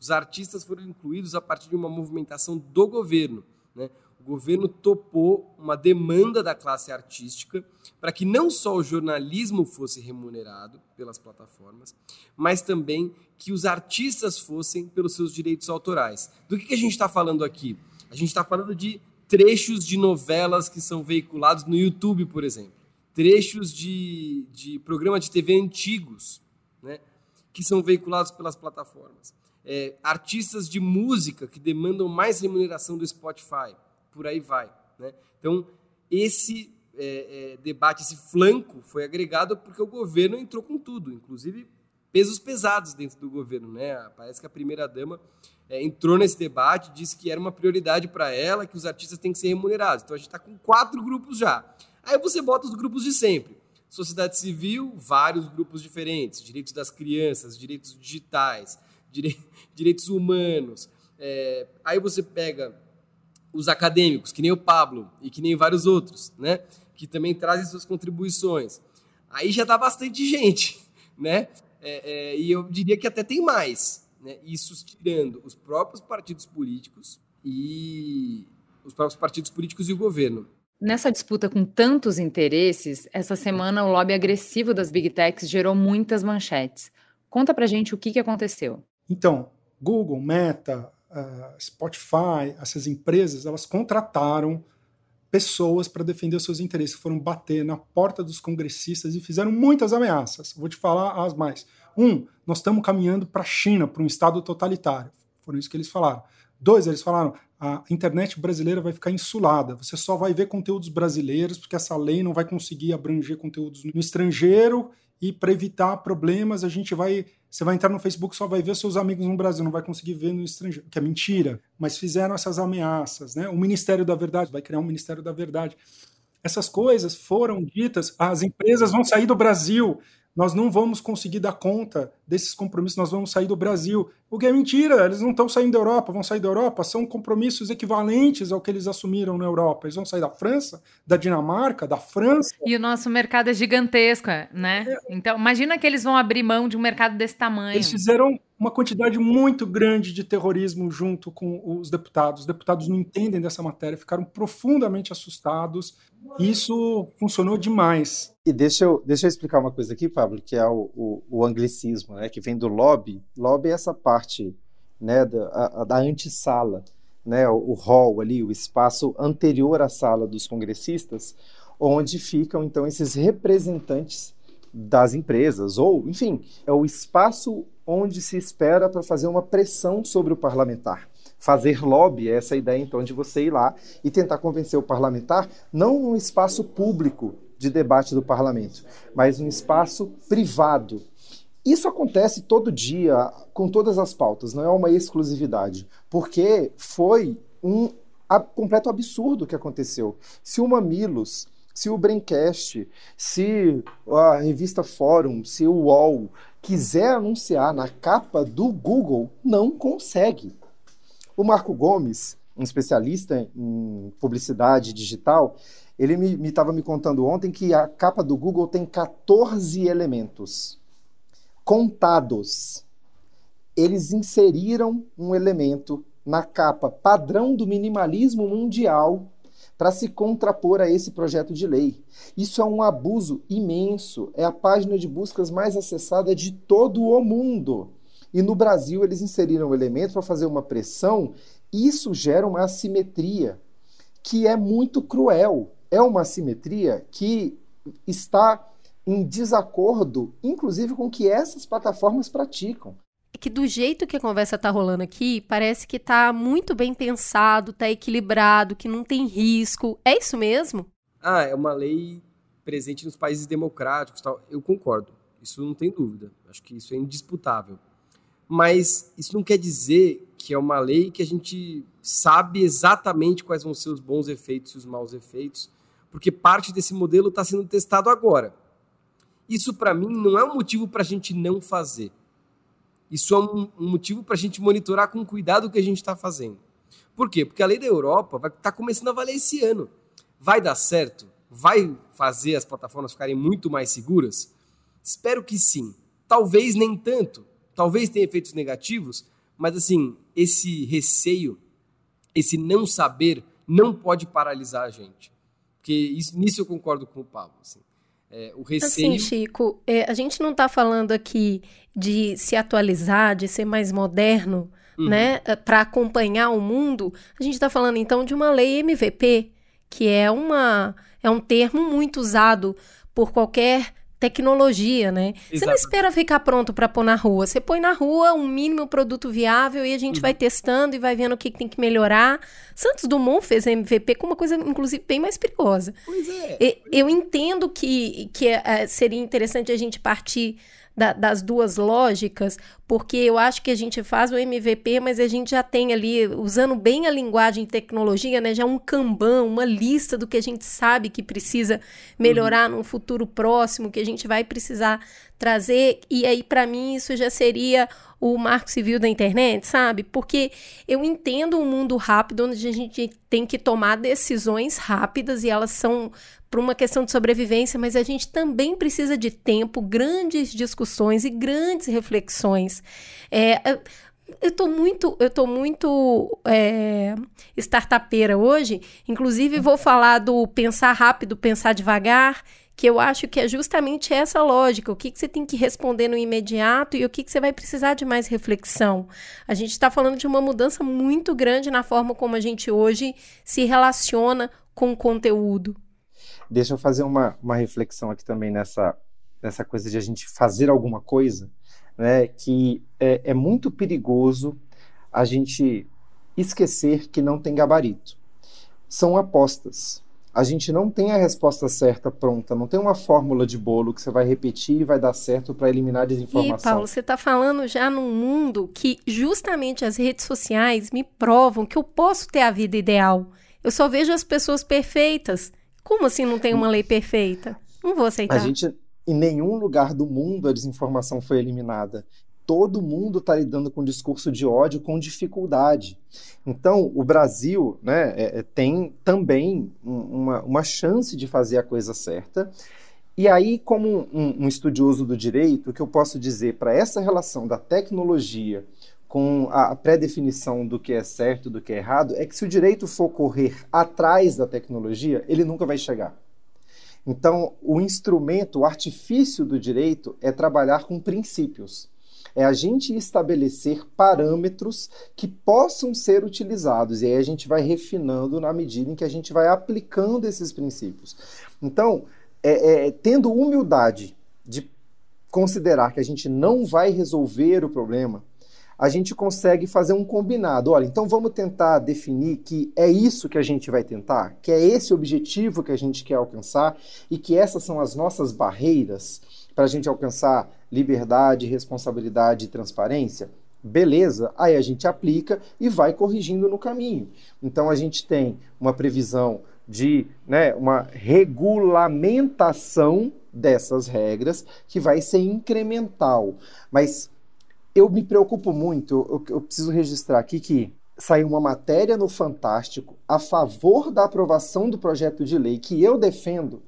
Os artistas foram incluídos a partir de uma movimentação do governo. Né? O governo topou uma demanda da classe artística para que não só o jornalismo fosse remunerado pelas plataformas, mas também que os artistas fossem pelos seus direitos autorais. Do que, que a gente está falando aqui? A gente está falando de trechos de novelas que são veiculados no YouTube, por exemplo. Trechos de, de programas de TV antigos, né, que são veiculados pelas plataformas é, artistas de música que demandam mais remuneração do Spotify, por aí vai. Né? Então, esse é, é, debate, esse flanco foi agregado porque o governo entrou com tudo, inclusive pesos pesados dentro do governo. Né? Parece que a primeira-dama é, entrou nesse debate, disse que era uma prioridade para ela, que os artistas têm que ser remunerados. Então, a gente está com quatro grupos já. Aí você bota os grupos de sempre. Sociedade civil, vários grupos diferentes, direitos das crianças, direitos digitais, *laughs* direitos humanos. É, aí você pega os acadêmicos, que nem o Pablo e que nem vários outros, né? Que também trazem suas contribuições. Aí já dá bastante gente, *laughs* né? É, é, e eu diria que até tem mais, né? Isso tirando os próprios partidos políticos e os próprios partidos políticos e o governo. Nessa disputa com tantos interesses, essa semana o lobby agressivo das big techs gerou muitas manchetes. Conta pra gente o que, que aconteceu. Então, Google, Meta, uh, Spotify, essas empresas, elas contrataram pessoas para defender os seus interesses, foram bater na porta dos congressistas e fizeram muitas ameaças. Vou te falar as mais. Um, nós estamos caminhando para a China, para um Estado totalitário. Foram isso que eles falaram. Dois, eles falaram: a internet brasileira vai ficar insulada. Você só vai ver conteúdos brasileiros, porque essa lei não vai conseguir abranger conteúdos no estrangeiro e para evitar problemas a gente vai você vai entrar no Facebook só vai ver seus amigos no Brasil, não vai conseguir ver no estrangeiro, que é mentira. Mas fizeram essas ameaças, né? O Ministério da Verdade vai criar um Ministério da Verdade. Essas coisas foram ditas, as empresas vão sair do Brasil, nós não vamos conseguir dar conta desses compromissos, nós vamos sair do Brasil. O que é mentira, eles não estão saindo da Europa, vão sair da Europa, são compromissos equivalentes ao que eles assumiram na Europa. Eles vão sair da França, da Dinamarca, da França. E o nosso mercado é gigantesco, né? É. Então, imagina que eles vão abrir mão de um mercado desse tamanho. Eles fizeram uma quantidade muito grande de terrorismo junto com os deputados. Os deputados não entendem dessa matéria, ficaram profundamente assustados. Isso funcionou demais. E deixa eu, deixa eu explicar uma coisa aqui, Pablo, que é o, o, o anglicismo, né, que vem do lobby. Lobby é essa parte né, da, a, da antessala, né, o, o hall ali, o espaço anterior à sala dos congressistas, onde ficam então esses representantes das empresas, ou, enfim, é o espaço onde se espera para fazer uma pressão sobre o parlamentar. Fazer lobby, essa é ideia então de você ir lá e tentar convencer o parlamentar, não num espaço público de debate do parlamento, mas num espaço privado. Isso acontece todo dia, com todas as pautas, não é uma exclusividade, porque foi um completo absurdo que aconteceu. Se o Mamilos se o Braincast, se a revista Fórum, se o UOL quiser anunciar na capa do Google, não consegue. O Marco Gomes, um especialista em publicidade digital, ele me estava me, me contando ontem que a capa do Google tem 14 elementos contados. Eles inseriram um elemento na capa padrão do minimalismo mundial para se contrapor a esse projeto de lei. Isso é um abuso imenso. É a página de buscas mais acessada de todo o mundo. E no Brasil eles inseriram um elemento para fazer uma pressão. Isso gera uma assimetria que é muito cruel. É uma assimetria que está em desacordo, inclusive, com o que essas plataformas praticam que do jeito que a conversa tá rolando aqui, parece que tá muito bem pensado, tá equilibrado, que não tem risco. É isso mesmo? Ah, é uma lei presente nos países democráticos, tal. Eu concordo. Isso não tem dúvida. Acho que isso é indisputável. Mas isso não quer dizer que é uma lei que a gente sabe exatamente quais vão ser os bons efeitos e os maus efeitos, porque parte desse modelo está sendo testado agora. Isso, para mim, não é um motivo para a gente não fazer. Isso é um, um motivo para a gente monitorar com cuidado o que a gente está fazendo. Por quê? Porque a lei da Europa vai estar tá começando a valer esse ano. Vai dar certo? Vai fazer as plataformas ficarem muito mais seguras? Espero que sim. Talvez nem tanto. Talvez tenha efeitos negativos, mas assim, esse receio, esse não saber, não pode paralisar a gente. Porque isso, nisso eu concordo com o Pablo. Assim. É, o receio. Assim, Chico, é, a gente não está falando aqui de se atualizar, de ser mais moderno, uhum. né, é, para acompanhar o mundo. A gente está falando então de uma lei MVP, que é uma é um termo muito usado por qualquer tecnologia, né? Exato. Você não espera ficar pronto para pôr na rua. Você põe na rua um mínimo produto viável e a gente uhum. vai testando e vai vendo o que, tem que melhorar. Santos Dumont fez MVP com uma coisa, inclusive, bem mais perigosa. Pois é. E, eu entendo que, que é, seria interessante a gente partir da, das duas lógicas, porque eu acho que a gente faz o MVP, mas a gente já tem ali, usando bem a linguagem tecnologia, né, já um Kanban, uma lista do que a gente sabe que precisa melhorar uhum. num futuro próximo, que a gente vai precisar trazer, e aí para mim isso já seria o marco civil da internet, sabe? Porque eu entendo um mundo rápido onde a gente tem que tomar decisões rápidas e elas são por uma questão de sobrevivência, mas a gente também precisa de tempo, grandes discussões e grandes reflexões. É, eu tô muito, eu tô muito é, startupeira hoje. Inclusive, vou falar do pensar rápido, pensar devagar, que eu acho que é justamente essa lógica. O que, que você tem que responder no imediato e o que, que você vai precisar de mais reflexão. A gente está falando de uma mudança muito grande na forma como a gente hoje se relaciona com o conteúdo. Deixa eu fazer uma, uma reflexão aqui também nessa, nessa coisa de a gente fazer alguma coisa, né? Que é, é muito perigoso a gente esquecer que não tem gabarito. São apostas. a gente não tem a resposta certa pronta, não tem uma fórmula de bolo que você vai repetir e vai dar certo para eliminar desinformação. E, Paulo, você está falando já num mundo que justamente as redes sociais me provam que eu posso ter a vida ideal. Eu só vejo as pessoas perfeitas. Como assim não tem uma lei perfeita? Não vou aceitar. A gente, em nenhum lugar do mundo a desinformação foi eliminada todo mundo está lidando com discurso de ódio com dificuldade. Então, o Brasil né, é, é tem também uma, uma chance de fazer a coisa certa. E aí, como um, um estudioso do direito, o que eu posso dizer para essa relação da tecnologia com a pré-definição do que é certo e do que é errado é que se o direito for correr atrás da tecnologia, ele nunca vai chegar. Então, o instrumento, o artifício do direito é trabalhar com princípios é a gente estabelecer parâmetros que possam ser utilizados. E aí a gente vai refinando na medida em que a gente vai aplicando esses princípios. Então, é, é, tendo humildade de considerar que a gente não vai resolver o problema, a gente consegue fazer um combinado. Olha, então vamos tentar definir que é isso que a gente vai tentar, que é esse objetivo que a gente quer alcançar e que essas são as nossas barreiras para a gente alcançar liberdade, responsabilidade e transparência? Beleza, aí a gente aplica e vai corrigindo no caminho. Então a gente tem uma previsão de né, uma regulamentação dessas regras que vai ser incremental. Mas eu me preocupo muito, eu, eu preciso registrar aqui que saiu uma matéria no Fantástico a favor da aprovação do projeto de lei que eu defendo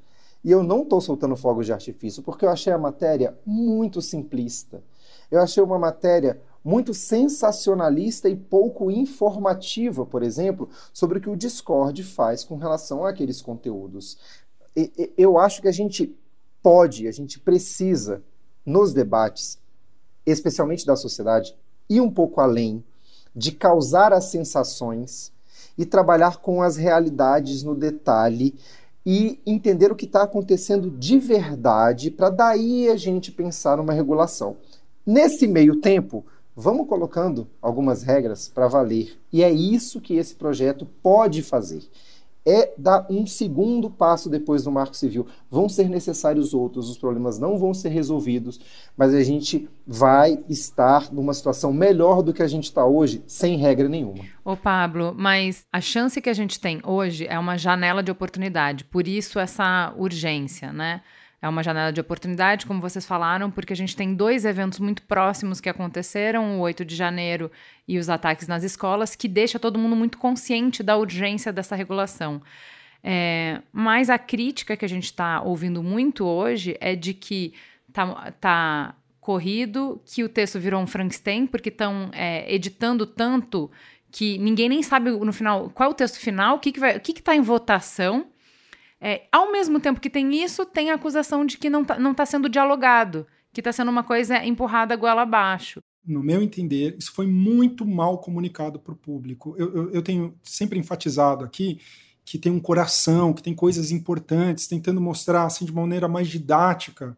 e eu não estou soltando fogos de artifício, porque eu achei a matéria muito simplista. Eu achei uma matéria muito sensacionalista e pouco informativa, por exemplo, sobre o que o Discord faz com relação àqueles conteúdos. E, eu acho que a gente pode, a gente precisa, nos debates, especialmente da sociedade, ir um pouco além de causar as sensações e trabalhar com as realidades no detalhe e entender o que está acontecendo de verdade, para daí a gente pensar numa regulação. Nesse meio tempo, vamos colocando algumas regras para valer. E é isso que esse projeto pode fazer é dar um segundo passo depois do Marco Civil. Vão ser necessários outros, os problemas não vão ser resolvidos, mas a gente vai estar numa situação melhor do que a gente está hoje, sem regra nenhuma. Ô Pablo, mas a chance que a gente tem hoje é uma janela de oportunidade, por isso essa urgência, né? É uma janela de oportunidade, como vocês falaram, porque a gente tem dois eventos muito próximos que aconteceram, o 8 de janeiro e os ataques nas escolas, que deixa todo mundo muito consciente da urgência dessa regulação. É, mas a crítica que a gente está ouvindo muito hoje é de que tá, tá corrido, que o texto virou um Frankenstein, porque estão é, editando tanto que ninguém nem sabe no final qual é o texto final, o que, que, o que está em votação. É, ao mesmo tempo que tem isso, tem a acusação de que não está não tá sendo dialogado, que está sendo uma coisa empurrada goela abaixo. No meu entender, isso foi muito mal comunicado para o público. Eu, eu, eu tenho sempre enfatizado aqui que tem um coração, que tem coisas importantes, tentando mostrar assim de maneira mais didática.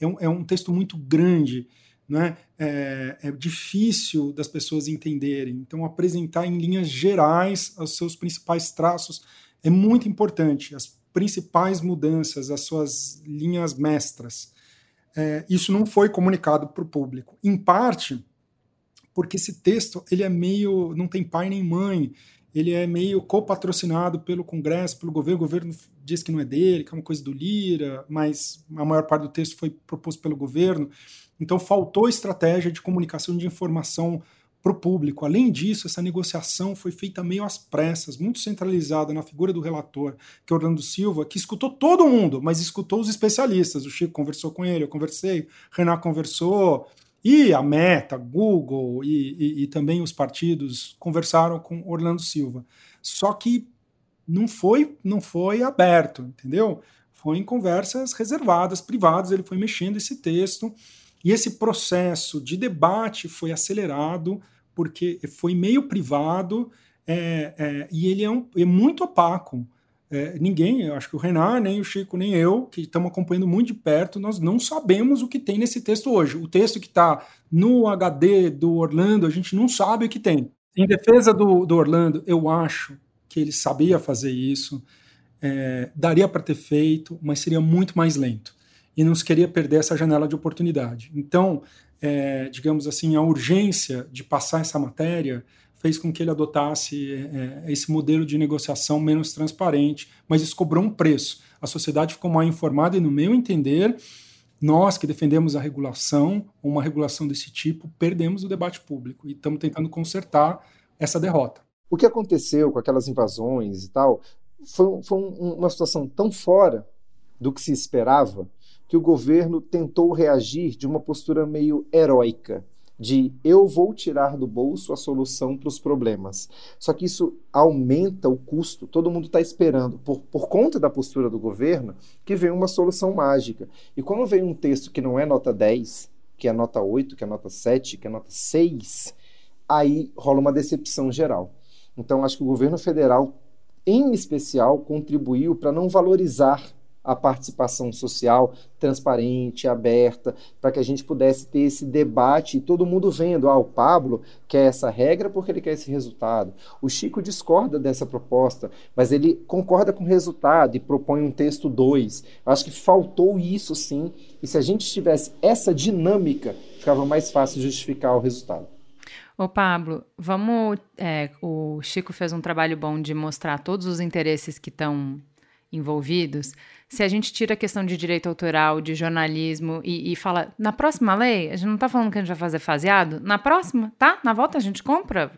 É um, é um texto muito grande, né? É, é, difícil das pessoas entenderem. Então, apresentar em linhas gerais os seus principais traços é muito importante. As principais mudanças, as suas linhas mestras. É, isso não foi comunicado para o público. Em parte, porque esse texto ele é meio. não tem pai nem mãe. Ele é meio copatrocinado pelo Congresso, pelo governo. O governo diz que não é dele, que é uma coisa do Lira, mas a maior parte do texto foi proposto pelo governo. Então faltou estratégia de comunicação de informação para o público. Além disso, essa negociação foi feita meio às pressas, muito centralizada na figura do relator, que é Orlando Silva, que escutou todo mundo, mas escutou os especialistas. O Chico conversou com ele, eu conversei, Renan conversou, e a Meta, Google e, e, e também os partidos conversaram com Orlando Silva. Só que não foi, não foi aberto, entendeu? Foi em conversas reservadas, privadas, ele foi mexendo esse texto. E esse processo de debate foi acelerado porque foi meio privado é, é, e ele é, um, é muito opaco. É, ninguém, eu acho que o Renan, nem o Chico, nem eu, que estamos acompanhando muito de perto, nós não sabemos o que tem nesse texto hoje. O texto que está no HD do Orlando, a gente não sabe o que tem. Em defesa do, do Orlando, eu acho que ele sabia fazer isso. é, daria para ter feito, mas seria muito mais lento. E não se queria perder essa janela de oportunidade. Então, é, digamos assim, a urgência de passar essa matéria fez com que ele adotasse é, esse modelo de negociação menos transparente, mas isso cobrou um preço. A sociedade ficou mal informada e, no meu entender, nós que defendemos a regulação, uma regulação desse tipo, perdemos o debate público e estamos tentando consertar essa derrota. O que aconteceu com aquelas invasões e tal foi, foi um, uma situação tão fora do que se esperava que o governo tentou reagir de uma postura meio heróica de eu vou tirar do bolso a solução para os problemas. Só que isso aumenta o custo. Todo mundo está esperando, por, por conta da postura do governo, que venha uma solução mágica. E quando vem um texto que não é nota 10, que é nota 8, que é nota 7, que é nota 6, aí rola uma decepção geral. Então, acho que o governo federal, em especial, contribuiu para não valorizar a participação social transparente, aberta, para que a gente pudesse ter esse debate e todo mundo vendo, ah, o Pablo quer essa regra porque ele quer esse resultado. O Chico discorda dessa proposta, mas ele concorda com o resultado e propõe um texto 2. Acho que faltou isso sim, e se a gente tivesse essa dinâmica, ficava mais fácil justificar o resultado. Ô Pablo, vamos. É, o Chico fez um trabalho bom de mostrar todos os interesses que estão envolvidos, se a gente tira a questão de direito autoral, de jornalismo e, e fala, na próxima lei, a gente não está falando que a gente vai fazer faseado, na próxima, tá? Na volta a gente compra.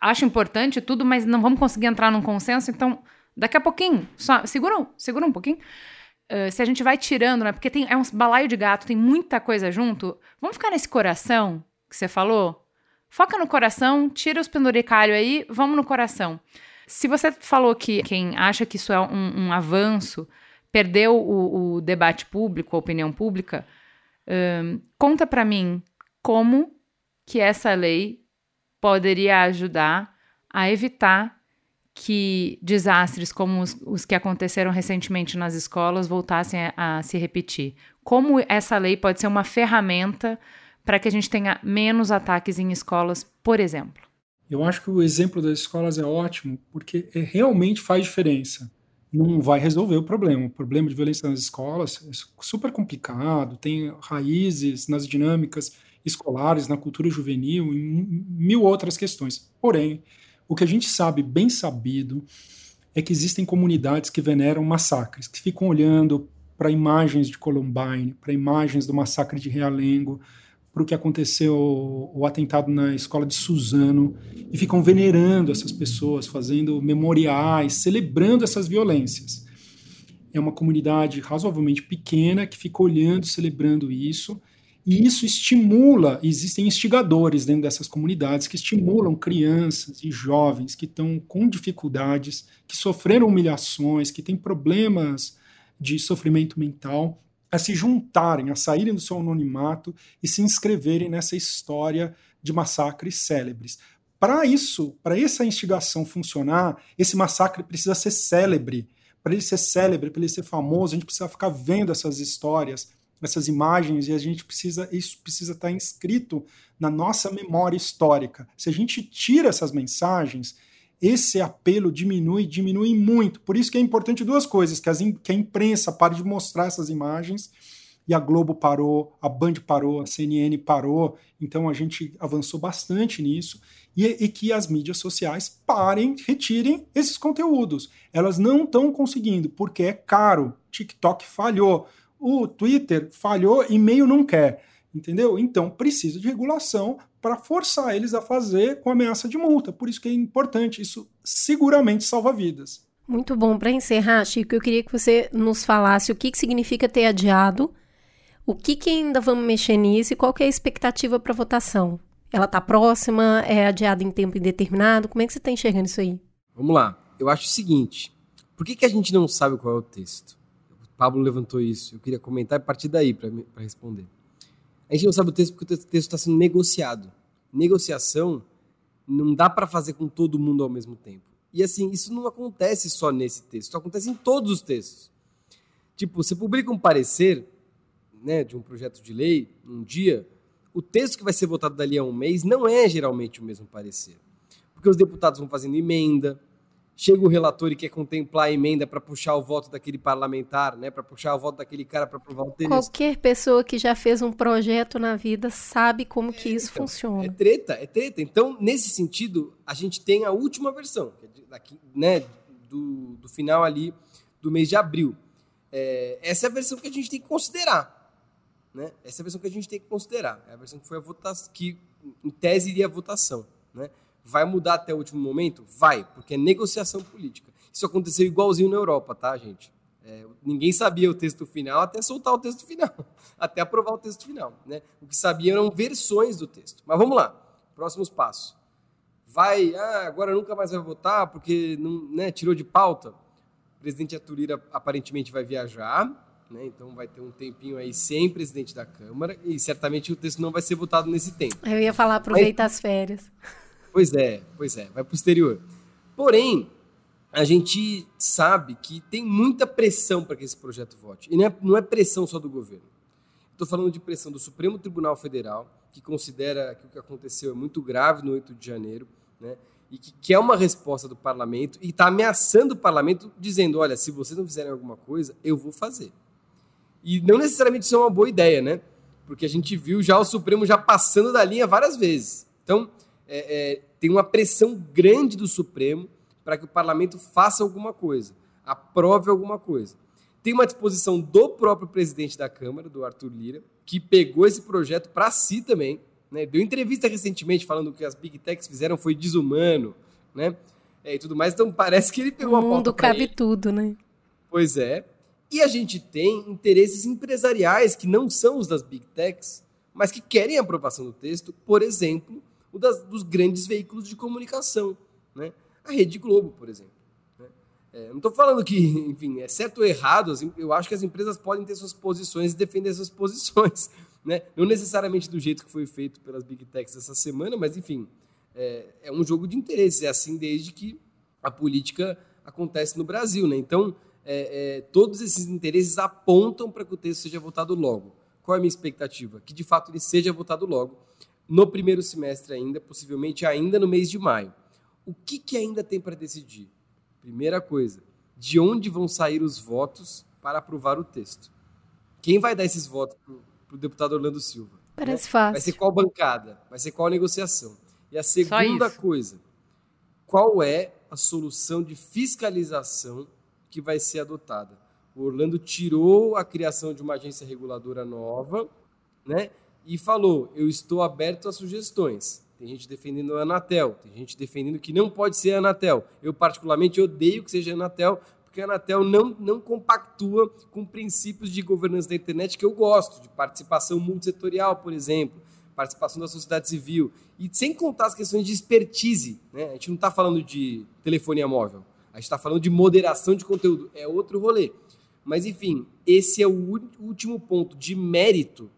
Acho importante tudo, mas não vamos conseguir entrar num consenso, então daqui a pouquinho, só segura, segura um pouquinho. Uh, se a gente vai tirando, né? Porque tem, é um balaio de gato, tem muita coisa junto. Vamos ficar nesse coração que você falou? Foca no coração, tira os penduricalhos aí, vamos no coração. Se você falou que quem acha que isso é um, um avanço perdeu o, o, debate público, a opinião pública, um, conta para mim como que essa lei poderia ajudar a evitar que desastres como os, os, que aconteceram recentemente nas escolas voltassem a, a, se repetir. Como essa lei pode ser uma ferramenta para que a gente tenha menos ataques em escolas, por exemplo? Eu acho que o exemplo das escolas é ótimo, porque é, realmente faz diferença. Não vai resolver o problema. O problema de violência nas escolas é super complicado, tem raízes nas dinâmicas escolares, na cultura juvenil, e mil outras questões. Porém, o que a gente sabe, bem sabido, é que existem comunidades que veneram massacres, que ficam olhando para imagens de Columbine, para imagens do massacre de Realengo, para o que aconteceu, o atentado na escola de Suzano, e ficam venerando essas pessoas, fazendo memoriais, celebrando essas violências. É uma comunidade razoavelmente pequena que fica olhando, celebrando isso, e isso estimula, existem instigadores dentro dessas comunidades que estimulam crianças e jovens que estão com dificuldades, que sofreram humilhações, que têm problemas de sofrimento mental, a se juntarem, a saírem do seu anonimato e se inscreverem nessa história de massacres célebres. Para isso, para essa instigação funcionar, esse massacre precisa ser célebre. Para ele ser célebre, para ele ser famoso, a gente precisa ficar vendo essas histórias, essas imagens, e a gente precisa, isso precisa estar inscrito na nossa memória histórica. Se a gente tira essas mensagens, esse apelo diminui, diminui muito. Por isso que é importante duas coisas: que, as, que a imprensa pare de mostrar essas imagens, e a Globo parou, a Band parou, a CNN parou, então a gente avançou bastante nisso, e, e que as mídias sociais parem, retirem esses conteúdos. Elas não estão conseguindo, porque é caro. TikTok falhou, o Twitter falhou, e-mail não quer. Entendeu? Então precisa de regulação para forçar eles a fazer com ameaça de multa. Por isso que é importante, isso seguramente salva vidas. Muito bom. Para encerrar, Chico, eu queria que você nos falasse o que, que significa ter adiado, o que, que ainda vamos mexer nisso e qual que é a expectativa para votação. Ela está próxima? É adiada em tempo indeterminado? Como é que você está enxergando isso aí? Vamos lá. Eu acho o seguinte: por que, que a gente não sabe qual é o texto? O Pablo levantou isso. Eu queria comentar e partir daí para responder. A gente não sabe o texto porque o texto está sendo negociado. Negociação não dá para fazer com todo mundo ao mesmo tempo. E assim, isso não acontece só nesse texto, isso acontece em todos os textos. Tipo, você publica um parecer né, de um projeto de lei um dia, o texto que vai ser votado dali a um mês não é geralmente o mesmo parecer. Porque os deputados vão fazendo emenda, chega o relator e quer contemplar a emenda para puxar o voto daquele parlamentar, né, para puxar o voto daquele cara para aprovar o texto. Qualquer pessoa que já fez um projeto na vida sabe como é, que isso então, funciona. É treta, é treta. Então, nesse sentido, a gente tem a última versão, é daqui, né, do, do final ali do mês de abril. É, essa é a versão que a gente tem que considerar. Né? Essa é a versão que a gente tem que considerar. É a versão que foi a votação, que em tese iria a votação. Né? Vai mudar até o último momento? Vai, porque é negociação política. Isso aconteceu igualzinho na Europa, tá, gente? É, ninguém sabia o texto final até soltar o texto final, *laughs* até aprovar o texto final. Né? O que sabia eram versões do texto. Mas vamos lá, próximos passos. Vai, ah, agora nunca mais vai votar porque não, né, tirou de pauta. O presidente Aturira aparentemente vai viajar, né, então vai ter um tempinho aí sem presidente da Câmara e certamente o texto não vai ser votado nesse tempo. Eu ia falar, aproveita Mas, as férias. Pois é, pois é, vai para o exterior. Porém, a gente sabe que tem muita pressão para que esse projeto vote. E não é, não é pressão só do governo. Estou falando de pressão do Supremo Tribunal Federal, que considera que o que aconteceu é muito grave no 8 de janeiro, né? e que quer uma resposta do parlamento e está ameaçando o parlamento, dizendo: olha, se vocês não fizerem alguma coisa, eu vou fazer. E não necessariamente isso é uma boa ideia, né? Porque a gente viu já o Supremo já passando da linha várias vezes. Então, é, é, tem uma pressão grande do Supremo para que o parlamento faça alguma coisa, aprove alguma coisa. Tem uma disposição do próprio presidente da Câmara, do Arthur Lira, que pegou esse projeto para si também, né? deu entrevista recentemente falando que as Big Techs fizeram foi desumano, né? É, e tudo mais. Então parece que ele pegou o uma pauta mundo cabe ele. tudo, né? Pois é. E a gente tem interesses empresariais que não são os das Big Techs, mas que querem a aprovação do texto, por exemplo, o das, dos grandes veículos de comunicação. Né? A Rede Globo, por exemplo. Né? É, não estou falando que, *laughs* enfim, é certo ou errado, eu acho que as empresas podem ter suas posições e defender suas *laughs* posições. Né? Não necessariamente do jeito que foi feito pelas Big Techs essa semana, mas, enfim, é, é um jogo de interesses. É assim desde que a política acontece no Brasil. Né? Então, é, é, todos esses interesses apontam para que o texto seja votado logo. Qual é a minha expectativa? Que de fato ele seja votado logo no primeiro semestre ainda, possivelmente ainda no mês de maio. O que, que ainda tem para decidir? Primeira coisa, de onde vão sair os votos para aprovar o texto? Quem vai dar esses votos para o deputado Orlando Silva? Parece né? fácil. Vai ser qual bancada? Vai ser qual negociação? E a segunda coisa, qual é a solução de fiscalização que vai ser adotada? O Orlando tirou a criação de uma agência reguladora nova, né? E falou: eu estou aberto a sugestões. Tem gente defendendo a Anatel, tem gente defendendo que não pode ser a Anatel. Eu, particularmente, odeio que seja a Anatel, porque a Anatel não, não compactua com princípios de governança da internet que eu gosto, de participação multissetorial, por exemplo, participação da sociedade civil. E sem contar as questões de expertise. Né? A gente não está falando de telefonia móvel, a gente está falando de moderação de conteúdo. É outro rolê. Mas, enfim, esse é o último ponto de mérito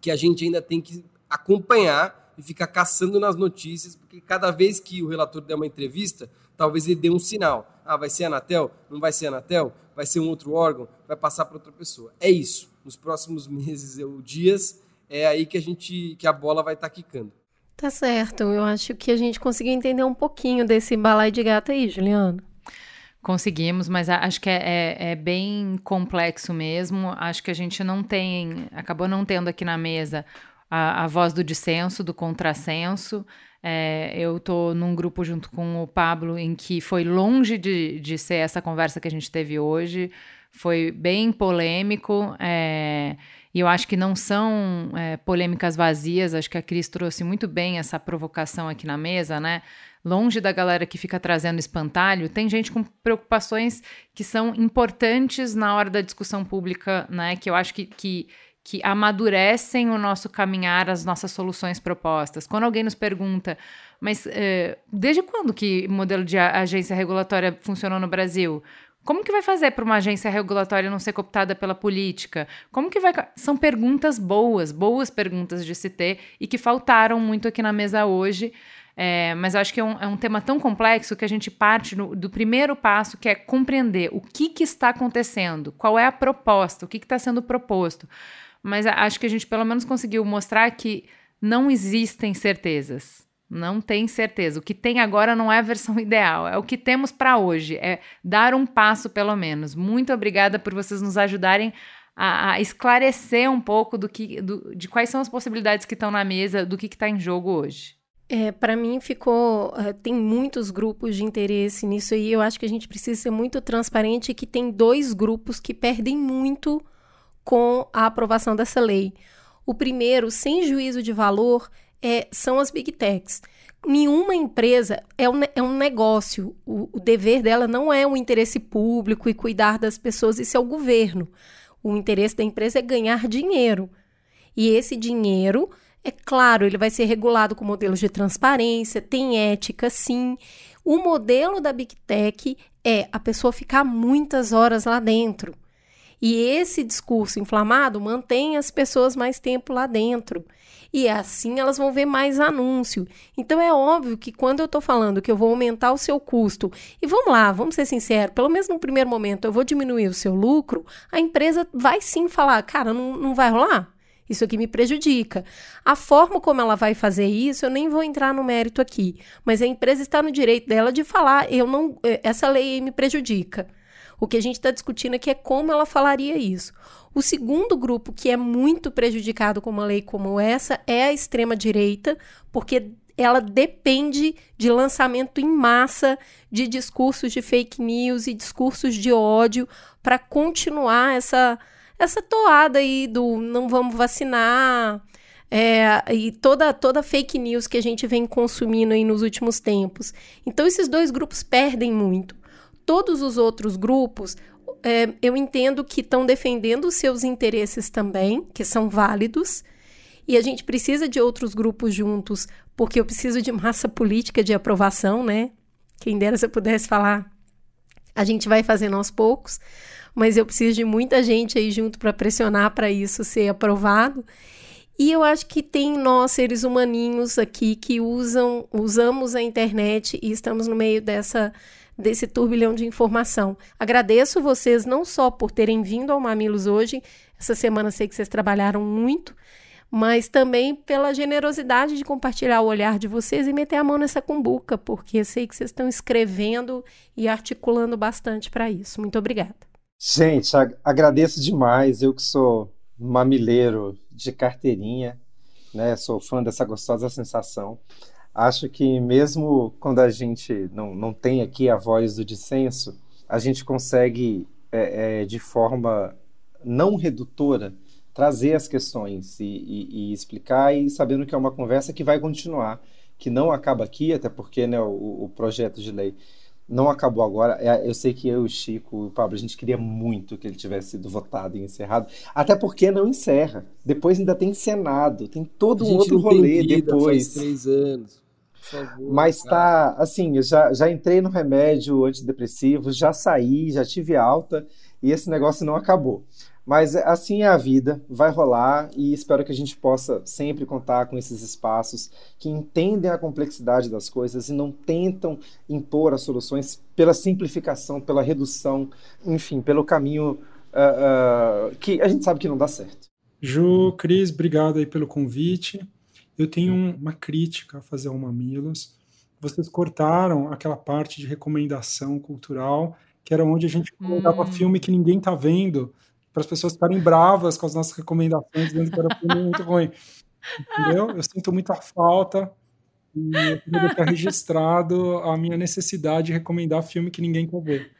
que a gente ainda tem que acompanhar e ficar caçando nas notícias, porque cada vez que o relator der uma entrevista, talvez ele dê um sinal. Ah, vai ser a Anatel? Não vai ser a Anatel? Vai ser um outro órgão? Vai passar para outra pessoa. É isso. Nos próximos *laughs* meses ou dias, é aí que a gente que a bola vai estar tá quicando. Tá certo. Eu acho que a gente conseguiu entender um pouquinho desse balai de gata aí, Juliano. Conseguimos, mas acho que é, é, é, bem complexo mesmo. Acho que a gente não tem, acabou não tendo aqui na mesa a, a voz do dissenso, do contrassenso. É, eu estou num grupo junto com o Pablo em que foi longe de, de ser essa conversa que a gente teve hoje. Foi bem polêmico. É, e eu acho que não são é, polêmicas vazias. Acho que a Cris trouxe muito bem essa provocação aqui na mesa, né? Longe da galera que fica trazendo espantalho, tem gente com preocupações que são importantes na hora da discussão pública, né? Que eu acho que, que, que amadurecem o nosso caminhar, as nossas soluções propostas. Quando alguém nos pergunta, mas uh, desde quando que modelo de agência regulatória funcionou no Brasil? Como que vai fazer para uma agência regulatória não ser cooptada pela política? Como que vai. São perguntas boas, boas perguntas de se ter e que faltaram muito aqui na mesa hoje. É, mas eu acho que é um, é um, tema tão complexo que a gente parte no, do primeiro passo, que é compreender o que, que está acontecendo, qual é a proposta, o que está sendo proposto. Mas acho que a gente pelo menos conseguiu mostrar que não existem certezas. Não tem certeza. O que tem agora não é a versão *laughs* ideal, é o que temos para hoje. É dar um passo, pelo menos. Muito obrigada por vocês nos ajudarem a, a esclarecer um pouco do que, do, de quais são as possibilidades que estão na mesa, do que está em jogo hoje. É, para mim ficou. Uh, tem muitos grupos de interesse nisso aí. Eu acho que a gente precisa ser muito transparente que tem dois grupos que perdem muito com a aprovação dessa lei. O primeiro, sem juízo de valor, é, são as big techs. Nenhuma empresa é um, é um negócio. O, o dever dela não é o interesse público e cuidar das pessoas, isso é o governo. O interesse da empresa é ganhar dinheiro. E esse dinheiro é claro, ele vai ser regulado com modelos de transparência, tem ética, sim. O modelo da Big Tech é a pessoa ficar muitas horas lá dentro. E esse discurso inflamado mantém as pessoas mais tempo lá dentro. E assim elas vão ver mais anúncio. Então é óbvio que quando eu estou falando que eu vou aumentar o seu custo, e vamos lá, vamos ser sinceros, pelo menos no primeiro momento eu vou diminuir o seu lucro, a empresa vai sim falar, cara, não, não vai rolar? Isso aqui me prejudica. A forma como ela vai fazer isso, eu nem vou entrar no mérito aqui. Mas a empresa está no direito dela de falar, eu não, eh, essa lei me prejudica. O que a gente está discutindo aqui é como ela falaria isso. O segundo grupo que é muito prejudicado com uma lei como essa é a extrema-direita, porque ela depende de lançamento em massa de discursos de fake news e discursos de ódio para continuar essa essa toada aí do não vamos vacinar, é, e toda, toda fake news que a gente vem consumindo aí nos últimos tempos. Então, esses dois grupos perdem muito. Todos os outros grupos, é, eu entendo que estão defendendo os seus interesses também, que são válidos, e a gente precisa de outros grupos juntos, porque eu preciso de massa política de aprovação, né? Quem dera se eu pudesse falar, a gente vai fazendo aos poucos mas eu preciso de muita gente aí junto para pressionar para isso ser aprovado. E eu acho que tem nós, seres humaninhos aqui, que usam, usamos a internet e estamos no meio dessa desse turbilhão de informação. Agradeço vocês não só por terem vindo ao Mamilos hoje, essa semana sei que vocês trabalharam muito, mas também pela generosidade de compartilhar o olhar de vocês e meter a mão nessa cumbuca, porque sei que vocês estão escrevendo e articulando bastante para isso. Muito obrigada. Gente, agradeço demais. Eu que sou mamileiro de carteirinha, né? Sou fã dessa gostosa sensação. Acho que mesmo quando a gente não, não tem aqui a voz do dissenso, a gente consegue, é, é, de forma não redutora, trazer as questões e, e, e, explicar, e sabendo que é uma conversa que vai continuar, que não acaba aqui, até porque né, o, o projeto de lei não acabou agora. É, eu sei que eu, o Chico, o Pablo, a gente queria muito que ele tivesse sido votado e encerrado. Até porque não encerra. Depois ainda tem Senado, tem todo um outro rolê vida, depois. Faz três anos. Favor, Mas tá, assim, eu já, já entrei no remédio antidepressivo, já saí, já tive alta e esse negócio não acabou. Mas assim é a vida, vai rolar e espero que a gente possa sempre contar com esses espaços que entendem a complexidade das coisas e não tentam impor as soluções pela simplificação, pela redução, enfim, pelo caminho uh, uh, que a gente sabe que não dá certo. Ju, Cris, obrigado aí pelo convite. Eu tenho uma crítica a fazer ao Mamilos. Vocês cortaram aquela parte de recomendação cultural, que era onde a gente colocava hum. filme que ninguém tá vendo para as pessoas ficarem bravas com as nossas recomendações, dizendo que era filme muito ruim. Entendeu? Eu sinto muita falta e eu queria deixar registrado a minha necessidade de recomendar filme que ninguém quer ver.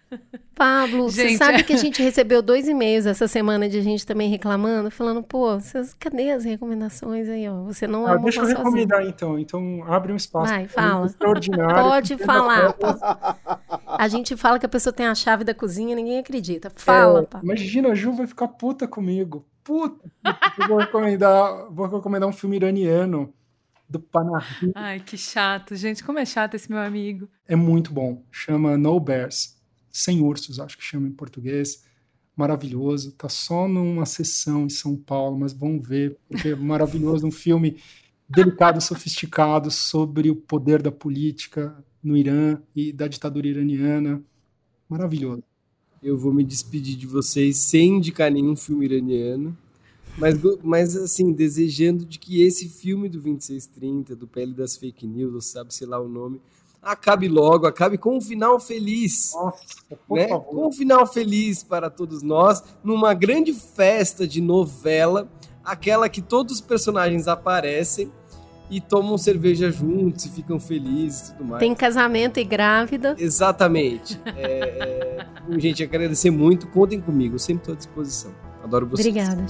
Pablo, gente... você sabe que a gente recebeu dois e-mails essa semana de gente também reclamando, falando, pô, vocês, cadê as recomendações aí, ó? Você não ah, Deixa eu recomendar sozinho. então. Então abre um espaço. Vai, fala. Extraordinário. Pode falar. A gente fala que a pessoa tem a chave da cozinha, ninguém acredita. Fala, é, Pablo. Imagina, a Ju vai ficar puta comigo. Puta. Eu vou recomendar, vou recomendar um filme iraniano do Panahi. Ai, que chato. Gente, como é chato esse meu amigo. É muito bom. Chama No Bears. Sem Ursos, acho que chama em português. Maravilhoso. Tá só numa sessão em São Paulo, mas vão ver, porque é maravilhoso. Um filme delicado, sofisticado sobre o poder da política no Irã e da ditadura iraniana. Maravilhoso. Eu vou me despedir de vocês sem indicar nenhum filme iraniano. Mas, mas, assim, desejando de que esse filme do 2630, do Pele das Fake News, sabe, sei lá o nome, acabe logo, acabe com um final feliz. Nossa, por né? favor. Com um final feliz para todos nós, numa grande festa de novela, aquela que todos os personagens aparecem e tomam cerveja juntos e ficam felizes e tudo mais. Tem casamento e grávida. Exatamente. *laughs* É, é... Gente, agradecer muito. Contem comigo, eu sempre estou à disposição. Adoro vocês. Obrigada.